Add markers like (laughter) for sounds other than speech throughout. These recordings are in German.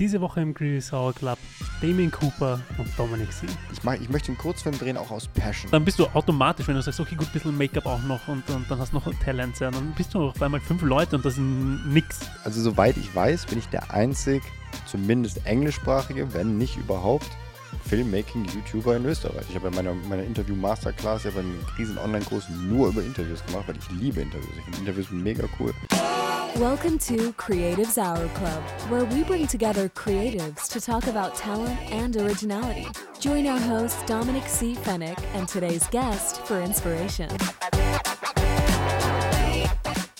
Diese Woche im Greedy Sour Club Damien Cooper und Dominic C. Ich, mag, ich möchte einen Kurzfilm drehen, auch aus Passion. Dann bist du automatisch, wenn du sagst, okay, gut, ein bisschen Make-up auch noch und, und dann hast du noch Talents, ja, dann bist du auf einmal fünf Leute und das ist nix. Also soweit ich weiß, bin ich der einzig, zumindest englischsprachige, wenn nicht überhaupt, Filmmaking-YouTuber in Österreich. Ich habe ja meine, meine Interview-Masterclass ja beim riesen Online-Kurs nur über Interviews gemacht, weil ich liebe Interviews. Ich finde Interviews mega cool. Welcome to Creatives Hour Club, where we bring together creatives to talk about talent and originality. Join our host Dominic C. Fennick and today's guest for inspiration.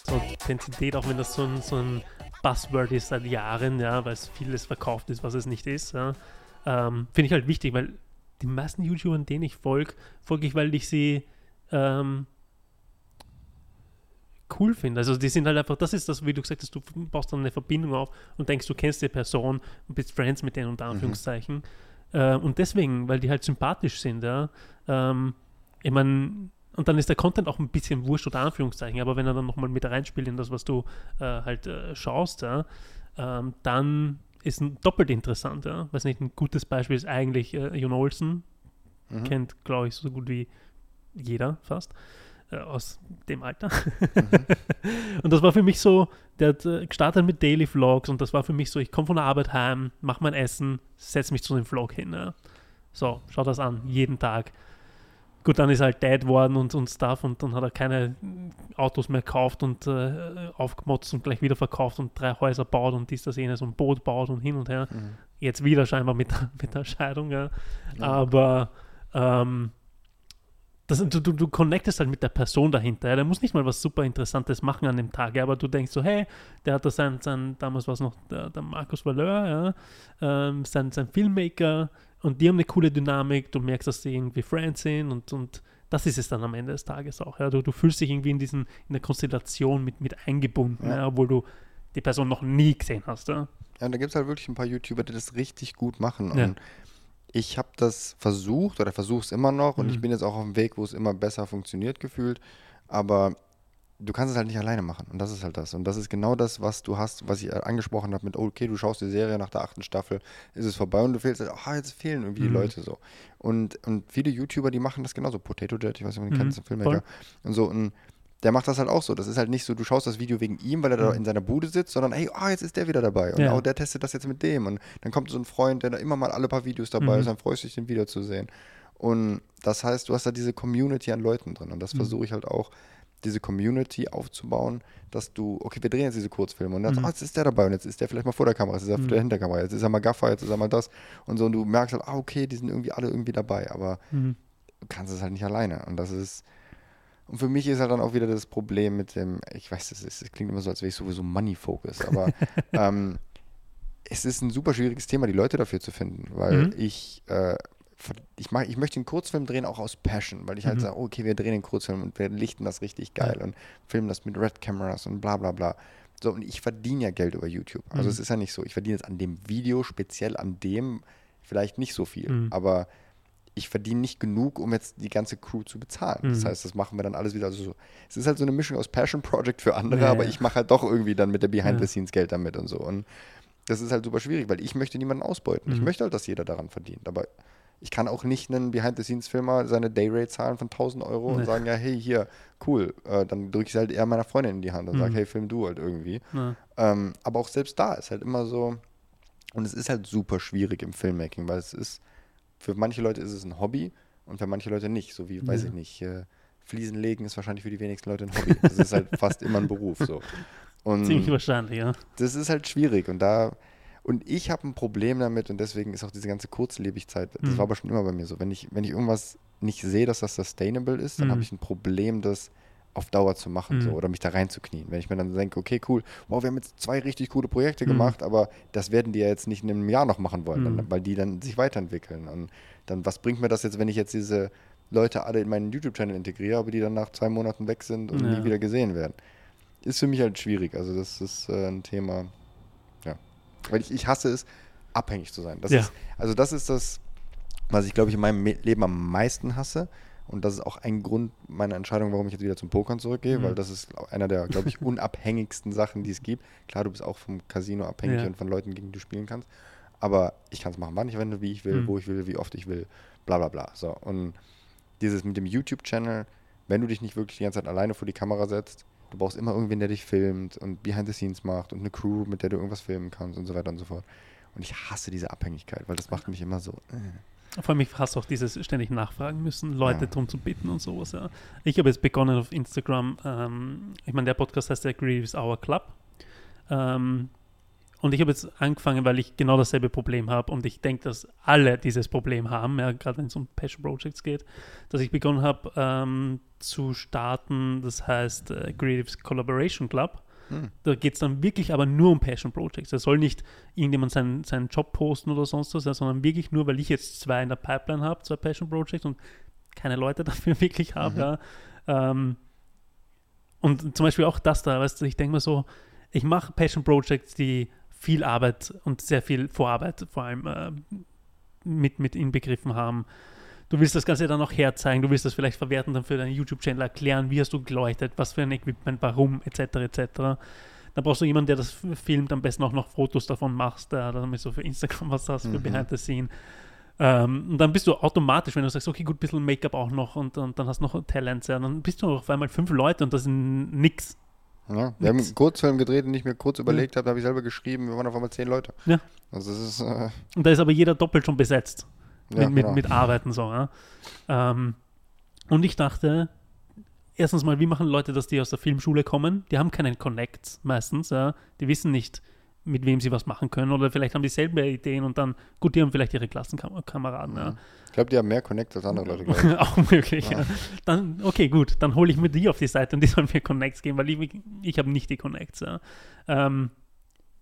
So Authentizität, auch wenn das so ein, so ein Buzzword ist seit Jahren, ja, weil es vieles verkauft ist, was es nicht ist, ja, ähm, finde ich halt wichtig, weil die meisten YouTubern, denen ich folge, folge ich, weil ich sie ähm, cool finde. Also die sind halt einfach, das ist das, wie du gesagt hast, du baust dann eine Verbindung auf und denkst, du kennst die Person und bist Friends mit denen, unter Anführungszeichen. Mhm. Äh, und deswegen, weil die halt sympathisch sind, ja. Ähm, ich meine, und dann ist der Content auch ein bisschen wurscht oder Anführungszeichen, aber wenn er dann nochmal mit reinspielt in das, was du äh, halt äh, schaust, ja, ähm, dann ist ein doppelt interessant, ja. Weiß nicht, ein gutes Beispiel ist eigentlich äh, Jon Olsen. Mhm. Kennt, glaube ich, so gut wie jeder fast äh, aus dem Alter. Mhm. (laughs) und das war für mich so, der hat äh, gestartet mit Daily Vlogs und das war für mich so, ich komme von der Arbeit heim, mache mein Essen, setze mich zu dem Vlog hin. Ja. So, schau das an, jeden Tag. Gut, dann ist er halt Dad worden und, und Stuff und dann hat er keine Autos mehr gekauft und äh, aufgemotzt und gleich wieder verkauft und drei Häuser baut und dies, das, jenes und ein Boot baut und hin und her. Mhm. Jetzt wieder scheinbar mit, (laughs) mit der Scheidung, ja. ja. Aber ähm, das, du, du, du connectest halt mit der Person dahinter. Ja. Der muss nicht mal was super Interessantes machen an dem Tag, ja, aber du denkst so, hey, der hat da sein, sein damals war es noch der, der Markus Valeur, ja, ähm, sein, sein Filmmaker und die haben eine coole Dynamik, du merkst, dass sie irgendwie Friends sind und, und das ist es dann am Ende des Tages auch. Ja. Du, du fühlst dich irgendwie in diesen, in der Konstellation mit, mit eingebunden, ja. Ja, obwohl du die Person noch nie gesehen hast. Ja, ja da gibt es halt wirklich ein paar YouTuber, die das richtig gut machen. Und ich habe das versucht oder versuche es immer noch und ich mhm. bin jetzt auch auf dem Weg, wo es immer besser funktioniert gefühlt. Aber du kannst es halt nicht alleine machen. Und das ist halt das. Und das ist genau das, was du hast, was ich angesprochen habe mit, okay, du schaust die Serie nach der achten Staffel, ist es vorbei und du fehlst, ah, oh, jetzt fehlen irgendwie mhm. die Leute so. Und, und viele YouTuber, die machen das genauso. Potato Jet, ich weiß nicht, ob du mhm. kennst, Filmmaker. Voll. Und so, und der macht das halt auch so. Das ist halt nicht so, du schaust das Video wegen ihm, weil er mhm. da in seiner Bude sitzt, sondern hey, oh, jetzt ist der wieder dabei. Und ja. oh, der testet das jetzt mit dem. Und dann kommt so ein Freund, der da immer mal alle paar Videos dabei mhm. ist, dann freust du dich, den wiederzusehen. Und das heißt, du hast da diese Community an Leuten drin. Und das mhm. versuche ich halt auch, diese Community aufzubauen, dass du, okay, wir drehen jetzt diese Kurzfilme und dann, mhm. oh, jetzt ist der dabei und jetzt ist der vielleicht mal vor der Kamera, jetzt ist er mhm. vor der Hinterkamera, jetzt ist er mal Gaffer, jetzt ist er mal das und so und du merkst halt, ah, okay, die sind irgendwie alle irgendwie dabei, aber mhm. du kannst es halt nicht alleine und das ist, und für mich ist halt dann auch wieder das Problem mit dem, ich weiß, das, ist, das klingt immer so, als wäre ich sowieso Money-Focus, aber (laughs) ähm, es ist ein super schwieriges Thema, die Leute dafür zu finden, weil mhm. ich, äh, ich, mach, ich möchte einen Kurzfilm drehen, auch aus Passion, weil ich halt mhm. sage, okay, wir drehen den Kurzfilm und wir lichten das richtig geil ja. und filmen das mit Red Cameras und bla bla bla. So, und ich verdiene ja Geld über YouTube. Also mhm. es ist ja nicht so, ich verdiene jetzt an dem Video, speziell an dem, vielleicht nicht so viel, mhm. aber ich verdiene nicht genug, um jetzt die ganze Crew zu bezahlen. Mhm. Das heißt, das machen wir dann alles wieder. Also so, es ist halt so eine Mischung aus Passion Project für andere, ja, aber ich mache halt doch irgendwie dann mit der Behind-the-Scenes Geld damit und so. Und das ist halt super schwierig, weil ich möchte niemanden ausbeuten. Mhm. Ich möchte halt, dass jeder daran verdient. Aber ich kann auch nicht einen Behind-the-Scenes-Filmer seine Dayrate zahlen von 1000 Euro nee. und sagen, ja, hey, hier, cool. Äh, dann drücke ich halt eher meiner Freundin in die Hand und mhm. sage, hey, film du halt irgendwie. Ja. Ähm, aber auch selbst da ist halt immer so, und es ist halt super schwierig im Filmmaking, weil es ist, für manche Leute ist es ein Hobby und für manche Leute nicht. So wie, ja. weiß ich nicht, äh, Fliesen legen ist wahrscheinlich für die wenigsten Leute ein Hobby. Das ist halt fast immer ein Beruf. So. Und Ziemlich wahrscheinlich, ja. Das ist halt schwierig und da und ich habe ein Problem damit und deswegen ist auch diese ganze Kurzlebigkeit, das mhm. war aber schon immer bei mir so. Wenn ich, wenn ich irgendwas nicht sehe, dass das sustainable ist, dann mhm. habe ich ein Problem, das auf Dauer zu machen mhm. so, oder mich da reinzuknien. Wenn ich mir dann denke, okay, cool, wow, wir haben jetzt zwei richtig coole Projekte mhm. gemacht, aber das werden die ja jetzt nicht in einem Jahr noch machen wollen, mhm. dann, weil die dann sich weiterentwickeln. Und dann, was bringt mir das jetzt, wenn ich jetzt diese Leute alle in meinen YouTube-Channel integriere, aber die dann nach zwei Monaten weg sind und ja. nie wieder gesehen werden? Ist für mich halt schwierig. Also, das ist äh, ein Thema, ja. Weil ich, ich hasse es, abhängig zu sein. Das ja. ist, also, das ist das, was ich, glaube ich, in meinem Leben am meisten hasse Und das ist auch ein Grund meiner Entscheidung, warum ich jetzt wieder zum Pokern zurückgehe, Mhm. weil das ist einer der, glaube ich, (laughs) unabhängigsten Sachen, die es gibt. Klar, du bist auch vom Casino abhängig Ja. und von Leuten, gegen die du spielen kannst. Aber ich kann es machen, wann ich will, wie ich will, Mhm. wo ich will, wie oft ich will, bla bla bla. So. Und dieses mit dem YouTube-Channel, wenn du dich nicht wirklich die ganze Zeit alleine vor die Kamera setzt, du brauchst immer irgendwen, der dich filmt und behind the scenes macht und eine Crew, mit der du irgendwas filmen kannst und so weiter und so fort. Und ich hasse diese Abhängigkeit, weil das macht mich immer so. Äh. Vor allem, ich hasse auch dieses ständig nachfragen müssen, Leute Ja. drum zu bitten und sowas. Ja. Ich habe jetzt begonnen auf Instagram, ähm, ich meine, der Podcast heißt der Creatives Hour Club. Ähm, und ich habe jetzt angefangen, weil ich genau dasselbe Problem habe und ich denke, dass alle dieses Problem haben, ja, gerade wenn es um Passion Projects geht, dass ich begonnen habe ähm, zu starten, das heißt äh, Creatives Collaboration Club. Hm. Da geht es dann wirklich aber nur um Passion Projects. Da soll nicht irgendjemand seinen, seinen Job posten oder sonst was, sondern wirklich nur, weil ich jetzt zwei in der Pipeline habe, zwei Passion Projects und keine Leute (laughs) dafür wirklich habe. Mhm. Ja. Ähm, und zum Beispiel auch das da, weißt du, ich denke mir so, ich mache Passion Projects, die viel Arbeit und sehr viel Vorarbeit vor allem äh, mit, mit inbegriffen haben. Du willst das Ganze dann auch herzeigen, du willst das vielleicht verwerten, dann für deinen YouTube-Channel erklären, wie hast du geleuchtet, was für ein Equipment, warum, etc. etc. Dann brauchst du jemanden, der das filmt, am besten auch noch Fotos davon machst, damit du für Instagram was hast, für Mhm. Behind the Scene. Ähm, und dann bist du automatisch, wenn du sagst, okay, gut, ein bisschen Make-up auch noch und, und dann hast du noch Talents, ja, dann bist du auf einmal fünf Leute und das sind nix. Ja, wir haben Nix. einen Kurzfilm gedreht, den ich mir kurz überlegt habe, habe ich selber geschrieben, wir waren auf einmal zehn Leute. Ja. Also es ist, äh, Und da ist aber jeder doppelt schon besetzt. Ja, mit, mit, genau. mit Arbeiten so. Ja? Ähm, und ich dachte, erstens mal, wie machen Leute das, die aus der Filmschule kommen? Die haben keinen Connect meistens. Ja? Die wissen nicht, mit wem sie was machen können. Oder vielleicht haben die selber Ideen und dann, gut, die haben vielleicht ihre Klassenkameraden. Ja? Ich glaube, die haben mehr Connect als andere Leute, (laughs) auch möglich. Ja. Ja. Dann, okay, gut, dann hole ich mir die auf die Seite und die sollen mir Connects geben, weil ich, ich habe nicht die Connects. Ja. Ähm,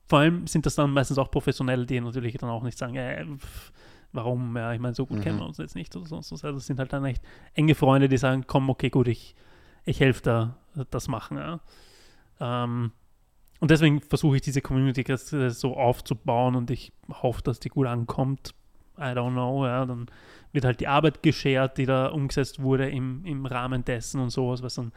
vor allem sind das dann meistens auch Professionelle, die natürlich dann auch nicht sagen, äh, pff, warum, ja, ich meine, so gut Mhm. kennen wir uns jetzt nicht oder sonst was. Also das sind halt dann echt enge Freunde, die sagen, komm, okay, gut, ich, ich helfe da, das machen. Ja. Ähm, und deswegen versuche ich diese Community äh, so aufzubauen und ich hoffe, dass die gut ankommt. I don't know, ja, dann wird halt die Arbeit geshared, die da umgesetzt wurde im, im Rahmen dessen und sowas, was dann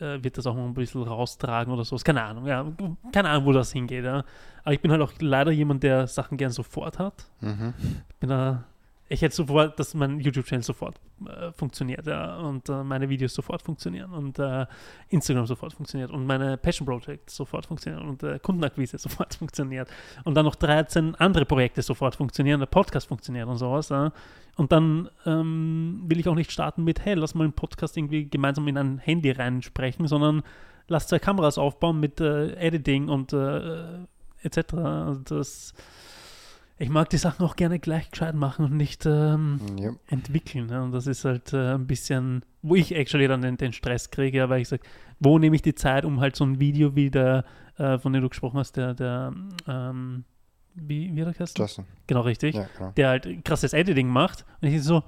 äh, wird das auch noch ein bisschen raustragen oder sowas. Keine Ahnung, ja, keine Ahnung, wo das hingeht, ja. Aber ich bin halt auch leider jemand, der Sachen gern sofort hat. Mhm. Ich bin da, ich hätte sofort, dass mein YouTube-Channel sofort äh, funktioniert, ja, und äh, meine Videos sofort funktionieren und äh, Instagram sofort funktioniert und meine Passion Projects sofort funktionieren und äh, Kundenakquise sofort (laughs) funktioniert und dann noch 13 andere Projekte sofort funktionieren, der Podcast funktioniert und sowas, ja. Und dann ähm, will ich auch nicht starten mit, hey, lass mal einen Podcast irgendwie gemeinsam in ein Handy reinsprechen, sondern lass zwei Kameras aufbauen mit äh, Editing und äh, etc. Also das, ich mag die Sachen auch gerne gleich gescheit machen und nicht ähm, Ja. entwickeln. Ja? Und das ist halt äh, ein bisschen, wo ich actually dann den, den Stress kriege, ja, weil ich sage, wo nehme ich die Zeit, um halt so ein Video wie der, äh, von dem du gesprochen hast, der, der ähm, wie, wie hat er geheißen? Justin. Genau, richtig. Ja, genau. Der halt krasses Editing macht. Und ich so,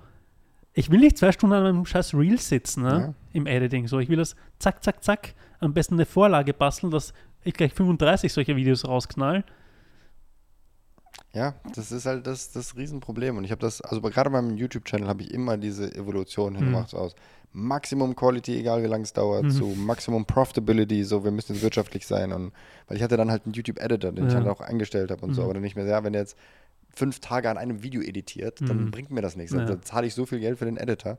ich will nicht zwei Stunden an einem scheiß Reel sitzen, ne? Ja. Im Editing. So, ich will das zack, zack, zack, am besten eine Vorlage basteln, dass ich gleich 35 solche Videos rausknall. Ja, das ist halt das, das Riesenproblem. Und ich habe das, also bei- gerade beim YouTube-Channel habe ich immer diese Evolution hingemacht, so aus Maximum Quality, egal wie lange es dauert, Mhm. zu Maximum Profitability, so wir müssen jetzt wirtschaftlich sein. Und weil ich hatte dann halt einen YouTube-Editor, den ich Ja. halt auch eingestellt habe und so, Mhm. aber dann nicht mehr, ja, wenn der jetzt fünf Tage an einem Video editiert, dann Mhm. bringt mir das nichts. Ja. Dann zahle ich so viel Geld für den Editor.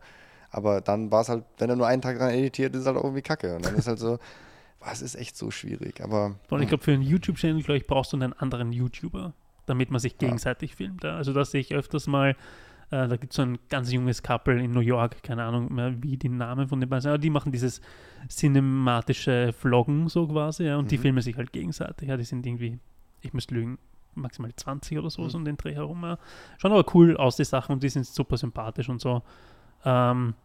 Aber dann war es halt, wenn er nur einen Tag dran editiert, ist es halt auch irgendwie kacke. Und dann ist halt so, (laughs) es ist echt so schwierig. Aber Und ich glaube, für einen YouTube-Channel, glaube ich, brauchst du einen anderen YouTuber, damit man sich Ja. gegenseitig filmt. Ja. Also das sehe ich öfters mal. Äh, da gibt es so ein ganz junges Couple in New York, keine Ahnung mehr, wie die Namen von den beiden sind, aber die machen dieses cinematische Vloggen so quasi, ja, und die Mhm. filmen sich halt gegenseitig. Ja, die sind irgendwie, ich müsste lügen, maximal 20 oder so, Mhm. so um den Dreh herum. Ja. Schauen aber cool aus, die Sachen, und die sind super sympathisch und so. Ähm,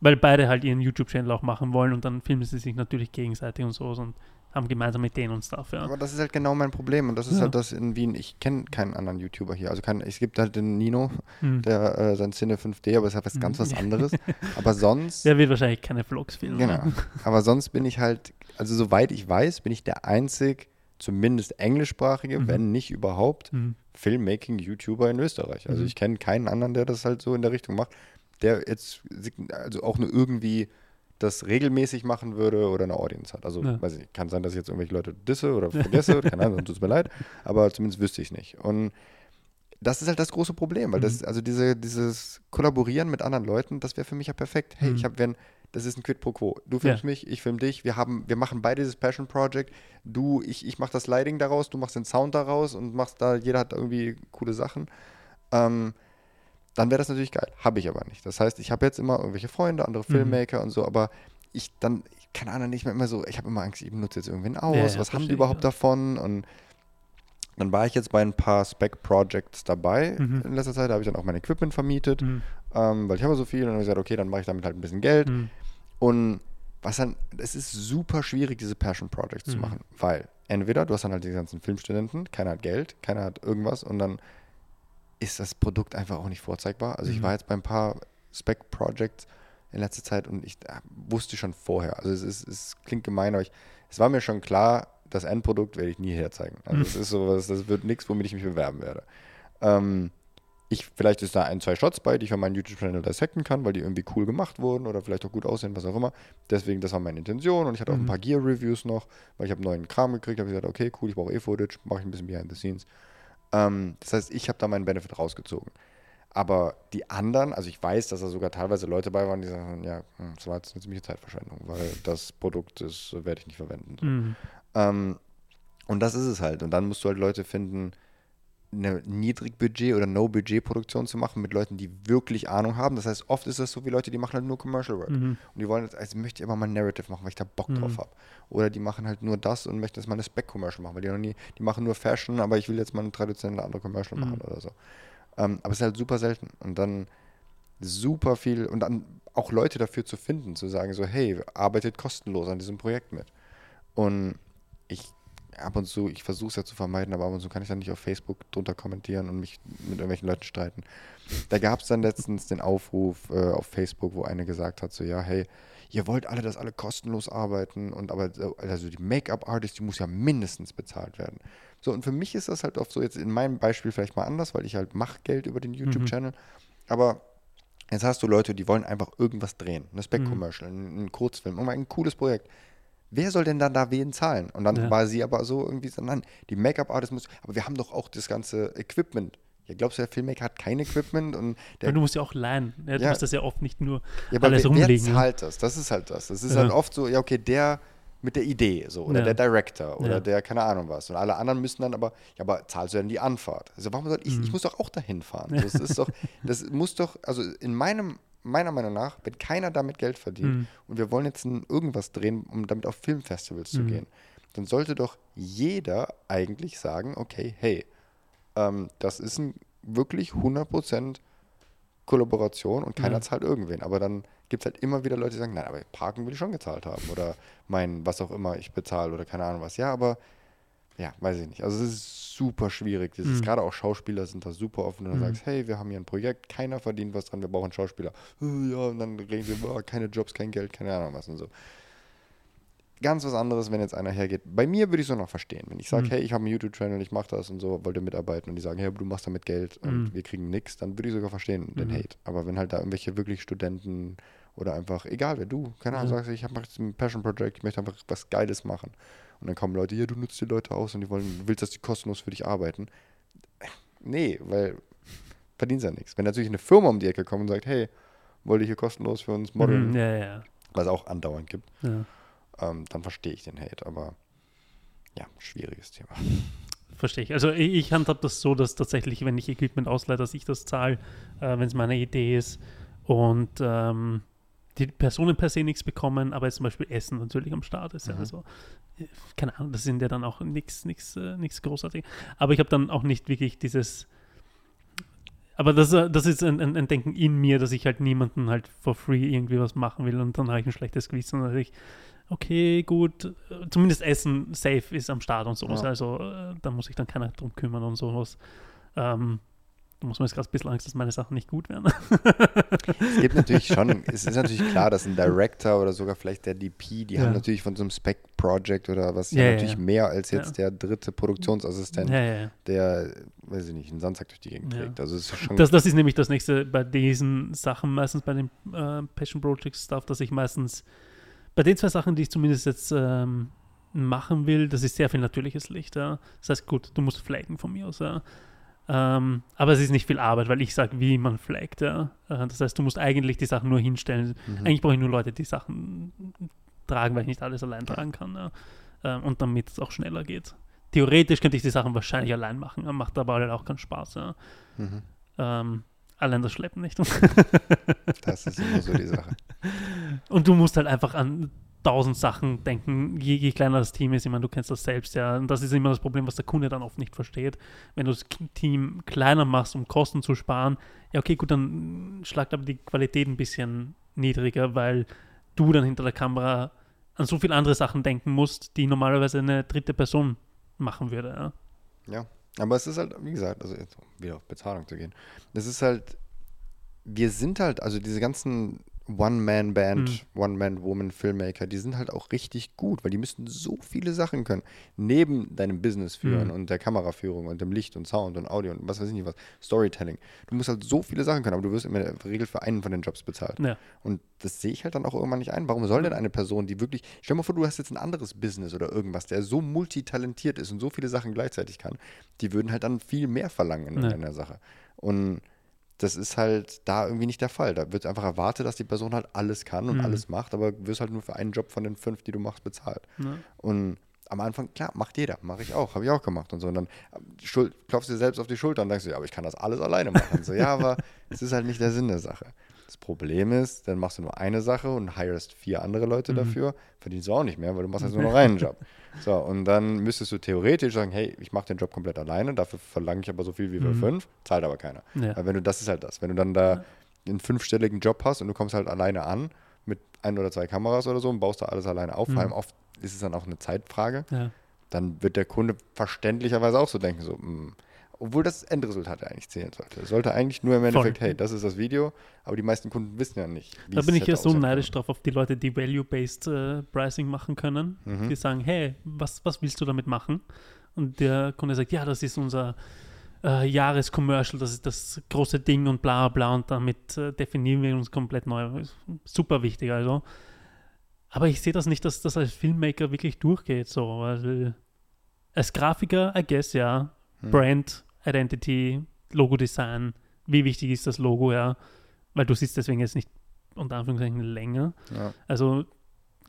weil beide halt ihren YouTube-Channel auch machen wollen und dann filmen sie sich natürlich gegenseitig und so und haben gemeinsam mit denen Stuff, ja. Aber das ist halt genau mein Problem. Und das ist Ja. halt das in Wien. Ich kenne keinen anderen YouTuber hier. Also kein, es gibt halt den Nino, Hm. der äh, sein Cine 5D, aber ist halt was ganz Mhm. was (laughs) anderes. aber sonst, Der wird wahrscheinlich keine Vlogs filmen. genau. Aber sonst bin ich halt, also soweit ich weiß, bin ich der einzig, zumindest englischsprachige, Mhm. wenn nicht überhaupt, Mhm. Filmmaking-YouTuber in Österreich. Also Mhm. ich kenne keinen anderen, der das halt so in der Richtung macht. der jetzt also auch nur irgendwie das regelmäßig machen würde oder eine Audience hat. Also, ja. weiß ich, kann sein, dass ich jetzt irgendwelche Leute disse oder vergesse, (laughs) keine Ahnung, tut es mir leid, aber zumindest wüsste ich nicht. Und das ist halt das große Problem, weil das, mhm. also diese, dieses Kollaborieren mit anderen Leuten, das wäre für mich ja perfekt. Hey, mhm. ich habe, wenn, das ist ein Quid pro Quo. Du filmst ja. mich, ich film dich, wir haben, wir machen beide dieses Passion Project. Du, ich, ich mache das Lighting daraus, du machst den Sound daraus und machst da, jeder hat irgendwie coole Sachen. Ähm, dann wäre das natürlich geil. Habe ich aber nicht. Das heißt, ich habe jetzt immer irgendwelche Freunde, andere mhm. Filmmaker mhm. und so, aber ich dann, keine Ahnung, nicht mehr immer so, ich habe immer Angst, ich benutze jetzt irgendwen aus, ja, was haben die überhaupt ja. davon? Und dann war ich jetzt bei ein paar Spec-Projects dabei mhm. in letzter Zeit, da habe ich dann auch mein Equipment vermietet, mhm. ähm, weil ich habe so viel und dann habe ich gesagt, okay, dann mache ich damit halt ein bisschen Geld. Mhm. Und was dann, es ist super schwierig, diese Passion Projects zu mhm. machen, weil entweder du hast dann halt die ganzen Filmstudenten, keiner hat Geld, keiner hat irgendwas und dann ist das Produkt einfach auch nicht vorzeigbar. Also ich mhm. war jetzt bei ein paar Spec-Projects in letzter Zeit und ich äh, wusste schon vorher, also es, ist, es klingt gemein, aber ich, es war mir schon klar, das Endprodukt werde ich nie herzeigen. Also es ist sowas, das wird nichts, womit ich mich bewerben werde. Ähm, ich, vielleicht ist da ein, zwei Shots bei, die ich auf meinen YouTube-Channel dissecten kann, weil die irgendwie cool gemacht wurden oder vielleicht auch gut aussehen, was auch immer. Deswegen, das war meine Intention und ich hatte auch ein mhm. paar Gear-Reviews noch, weil ich habe neuen Kram gekriegt, habe ich gesagt, okay, cool, ich brauche E-Footage, mache ich ein bisschen behind the scenes. Ähm, das heißt, ich habe da meinen Benefit rausgezogen. Aber die anderen, also ich weiß, dass da sogar teilweise Leute bei waren, die sagen, ja, hm, das war jetzt eine ziemliche Zeitverschwendung, weil das Produkt, das werde ich nicht verwenden. Mhm. Ähm, und das ist es halt. Und dann musst du halt Leute finden, eine Niedrigbudget- oder No-Budget-Produktion zu machen mit Leuten, die wirklich Ahnung haben. Das heißt, oft ist das so wie Leute, die machen halt nur Commercial Work. Mhm. Und die wollen jetzt, also möchte ich aber mal ein Narrative machen, weil ich da Bock mhm. drauf habe. Oder die machen halt nur das und möchten jetzt mal eine Spec-Commercial machen, weil die noch nie, die machen nur Fashion, aber ich will jetzt mal eine traditionelle andere Commercial mhm. machen oder so. Ähm, aber es ist halt super selten. Und dann super viel und dann auch Leute dafür zu finden, zu sagen so, hey, arbeitet kostenlos an diesem Projekt mit. Und ich ab und zu, ich versuche es ja zu vermeiden, aber ab und zu kann ich dann nicht auf Facebook drunter kommentieren und mich mit irgendwelchen Leuten streiten. Da gab es dann letztens den Aufruf äh, auf Facebook, wo eine gesagt hat, so ja, hey, ihr wollt alle, dass alle kostenlos arbeiten und aber, also die Make-up-Artist, die muss ja mindestens bezahlt werden. So, und für mich ist das halt oft so, jetzt in meinem Beispiel vielleicht mal anders, weil ich halt mache Geld über den mhm. YouTube-Channel, mhm. aber jetzt hast du Leute, die wollen einfach irgendwas drehen, eine Spec-Commercial, mhm. ein, Kurzfilm, um ein cooles Projekt wer soll denn dann da wen zahlen? Und dann ja. war sie aber so irgendwie so, nein, die Make-up-Artist muss, aber wir haben doch auch das ganze Equipment. Ja, glaubst du, der Filmmaker hat kein Equipment? Und der, du musst ja auch leihen. Ja, du ja. musst das ja oft nicht nur ja, aber alles wer, rumlegen. Wer zahlt das? Das ist halt das. Das ist ja. halt oft so, ja, okay, der mit der Idee so oder der Director oder der keine Ahnung was und alle anderen müssen dann aber ja aber zahlst du denn die Anfahrt also warum soll ich mhm. ich muss doch auch dahin fahren (laughs) das ist doch das muss doch also in meinem meiner Meinung nach, wenn keiner damit Geld verdient mhm. und wir wollen jetzt irgendwas drehen, um damit auf Filmfestivals mhm. zu gehen, dann sollte doch jeder eigentlich sagen, okay, hey, ähm, das ist ein wirklich 100% Kollaboration und keiner ja. zahlt irgendwen. Aber dann gibt es halt immer wieder Leute, die sagen, nein, aber Parken will ich schon gezahlt haben oder mein, was auch immer ich bezahle oder keine Ahnung was. Ja, aber ja, weiß ich nicht. Also es ist super schwierig. Das ist mhm. gerade auch Schauspieler sind da super offen und dann mhm. sagst, hey, wir haben hier ein Projekt, keiner verdient was dran, wir brauchen Schauspieler. Äh, ja, und dann reden wir, boah, keine Jobs, kein Geld, keine Ahnung was und so. Ganz was anderes, wenn jetzt einer hergeht. Bei mir würde ich es noch verstehen. Wenn ich sage, mhm. hey, ich habe einen YouTube-Channel, ich mache das und so, wollte mitarbeiten und die sagen, hey, du machst damit Geld und mhm. wir kriegen nichts, dann würde ich sogar verstehen, den mhm. Hate. Aber wenn halt da irgendwelche wirklich Studenten oder einfach, egal wer du, keine Ahnung, sagst, ich habe ein Passion Project, ich möchte einfach was Geiles machen und dann kommen Leute, ja, du nutzt die Leute aus und die wollen, willst, dass die kostenlos für dich arbeiten. Nee, weil verdienst ja nichts. Wenn natürlich eine Firma um die Ecke kommt und sagt, hey, wollt ihr hier kostenlos für uns modeln, mhm, ja, ja. was auch andauernd gibt, ja. ähm, dann verstehe ich den Hate. Aber ja, schwieriges Thema. Verstehe ich. Also ich, ich handhab das so, dass tatsächlich, wenn ich Equipment ausleihe, dass ich das zahle, äh, wenn es meine Idee ist. Und ähm, die Personen per se nichts bekommen, aber jetzt zum Beispiel Essen natürlich am Start ist. Mhm. Also, keine Ahnung, das sind ja dann auch nichts nichts äh, nichts großartiges. Aber ich habe dann auch nicht wirklich dieses aber das, äh, das ist ein, ein, ein, Denken in mir, dass ich halt niemanden halt for free irgendwie was machen will und dann habe ich ein schlechtes Gewissen und ich, okay, gut, äh, zumindest Essen safe ist am Start und sowas. Ja. Also äh, da muss ich dann keiner drum kümmern und sowas. Ähm, da muss man jetzt gerade ein bisschen Angst, dass meine Sachen nicht gut werden. (laughs) es gibt natürlich schon, (laughs) es ist natürlich klar, dass ein Director oder sogar vielleicht der DP, die ja. haben natürlich von so einem Spec-Project oder was ja, ja natürlich ja. mehr als jetzt der dritte Produktionsassistent, der, weiß ich nicht, einen Sandsack durch die Gegend trägt. Also ist schon das, das ist nämlich das nächste bei diesen Sachen, meistens bei den äh, Passion Project Stuff, dass ich meistens bei den zwei Sachen, die ich zumindest jetzt ähm, machen will, das ist sehr viel natürliches Licht. Das heißt, gut, du musst flaggen von mir aus. Ja. Ähm, aber es ist nicht viel Arbeit, weil ich sage, wie man flaggt. Ja. Äh, das heißt, du musst eigentlich die Sachen nur hinstellen. Mhm. Eigentlich brauche ich nur Leute, die Sachen tragen, weil ich nicht alles allein tragen kann. Ja. Ähm, und damit es auch schneller geht. Theoretisch könnte ich die Sachen wahrscheinlich allein machen, macht aber halt auch keinen Spaß. Ja. Mhm. Ähm, allein das Schleppen nicht. das ist immer so die Sache. Und du musst halt einfach an tausend Sachen denken, je, je, kleiner das Team ist. Ich meine, du kennst das selbst, ja. Und das ist immer das Problem, was der Kunde dann oft nicht versteht. Wenn du das Team kleiner machst, um Kosten zu sparen, ja, okay, gut, dann schlagt aber die Qualität ein bisschen niedriger, weil du dann hinter der Kamera an so viele andere Sachen denken musst, die normalerweise eine dritte Person machen würde, ja. Ja, aber es ist halt, wie gesagt, also jetzt wieder auf Bezahlung zu gehen. Es ist halt, wir sind halt, also diese ganzen One-Man-Band, mhm. One-Man-Woman-Filmmaker, die sind halt auch richtig gut, weil die müssten so viele Sachen können. Neben deinem Business führen mhm. und der Kameraführung und dem Licht und Sound und Audio und was weiß ich nicht was, Storytelling. Du musst halt so viele Sachen können, aber du wirst immer in der Regel für einen von den Jobs bezahlt. Ja. Und das sehe ich halt dann auch irgendwann nicht ein. Warum soll denn eine Person, die wirklich, stell dir mal vor, du hast jetzt ein anderes Business oder irgendwas, der so multitalentiert ist und so viele Sachen gleichzeitig kann, die würden halt dann viel mehr verlangen in ja. einer Sache. Und das ist halt da irgendwie nicht der Fall. Da wird einfach erwartet, dass die Person halt alles kann und mhm. alles macht, aber wirst halt nur für einen Job von den fünf, die du machst, bezahlt. Ja. Und am Anfang, klar, macht jeder, mache ich auch, habe ich auch gemacht und so. Und dann äh, klopfst du dir selbst auf die Schulter und denkst du, ja, aber ich kann das alles alleine machen. So, ja, aber (laughs) es ist halt nicht der Sinn der Sache. Das Problem ist, dann machst du nur eine Sache und hirest vier andere Leute mhm. dafür, verdienst du auch nicht mehr, weil du machst jetzt nur (laughs) noch einen Job. So, und dann müsstest du theoretisch sagen, hey, ich mache den Job komplett alleine, dafür verlange ich aber so viel wie für mhm. fünf, zahlt aber keiner. Ja. Weil wenn du, das ist halt das, wenn du dann da einen fünfstelligen Job hast und du kommst halt alleine an mit ein oder zwei Kameras oder so und baust da alles alleine auf, mhm. vor allem oft ist es dann auch eine Zeitfrage, ja. dann wird der Kunde verständlicherweise auch so denken, so, mh, hm, obwohl das Endresultat eigentlich zählen sollte. Es sollte eigentlich nur im Endeffekt, Voll. hey, das ist das Video, aber die meisten Kunden wissen ja nicht. Da bin ich ja so neidisch drauf auf die Leute, die Value-Based äh, Pricing machen können. Mhm. Die sagen, hey, was, was willst du damit machen? Und der Kunde sagt, ja, das ist unser äh, Jahrescommercial, das ist das große Ding und bla bla und damit äh, definieren wir uns komplett neu. Super wichtig also. Aber ich sehe das nicht, dass das als Filmmaker wirklich durchgeht, so, weil als Grafiker, I guess, ja, hm. Brand, Identity, Logo-Design, wie wichtig ist das Logo, ja, weil du sitzt deswegen jetzt nicht unter Anführungszeichen länger. Ja. Also,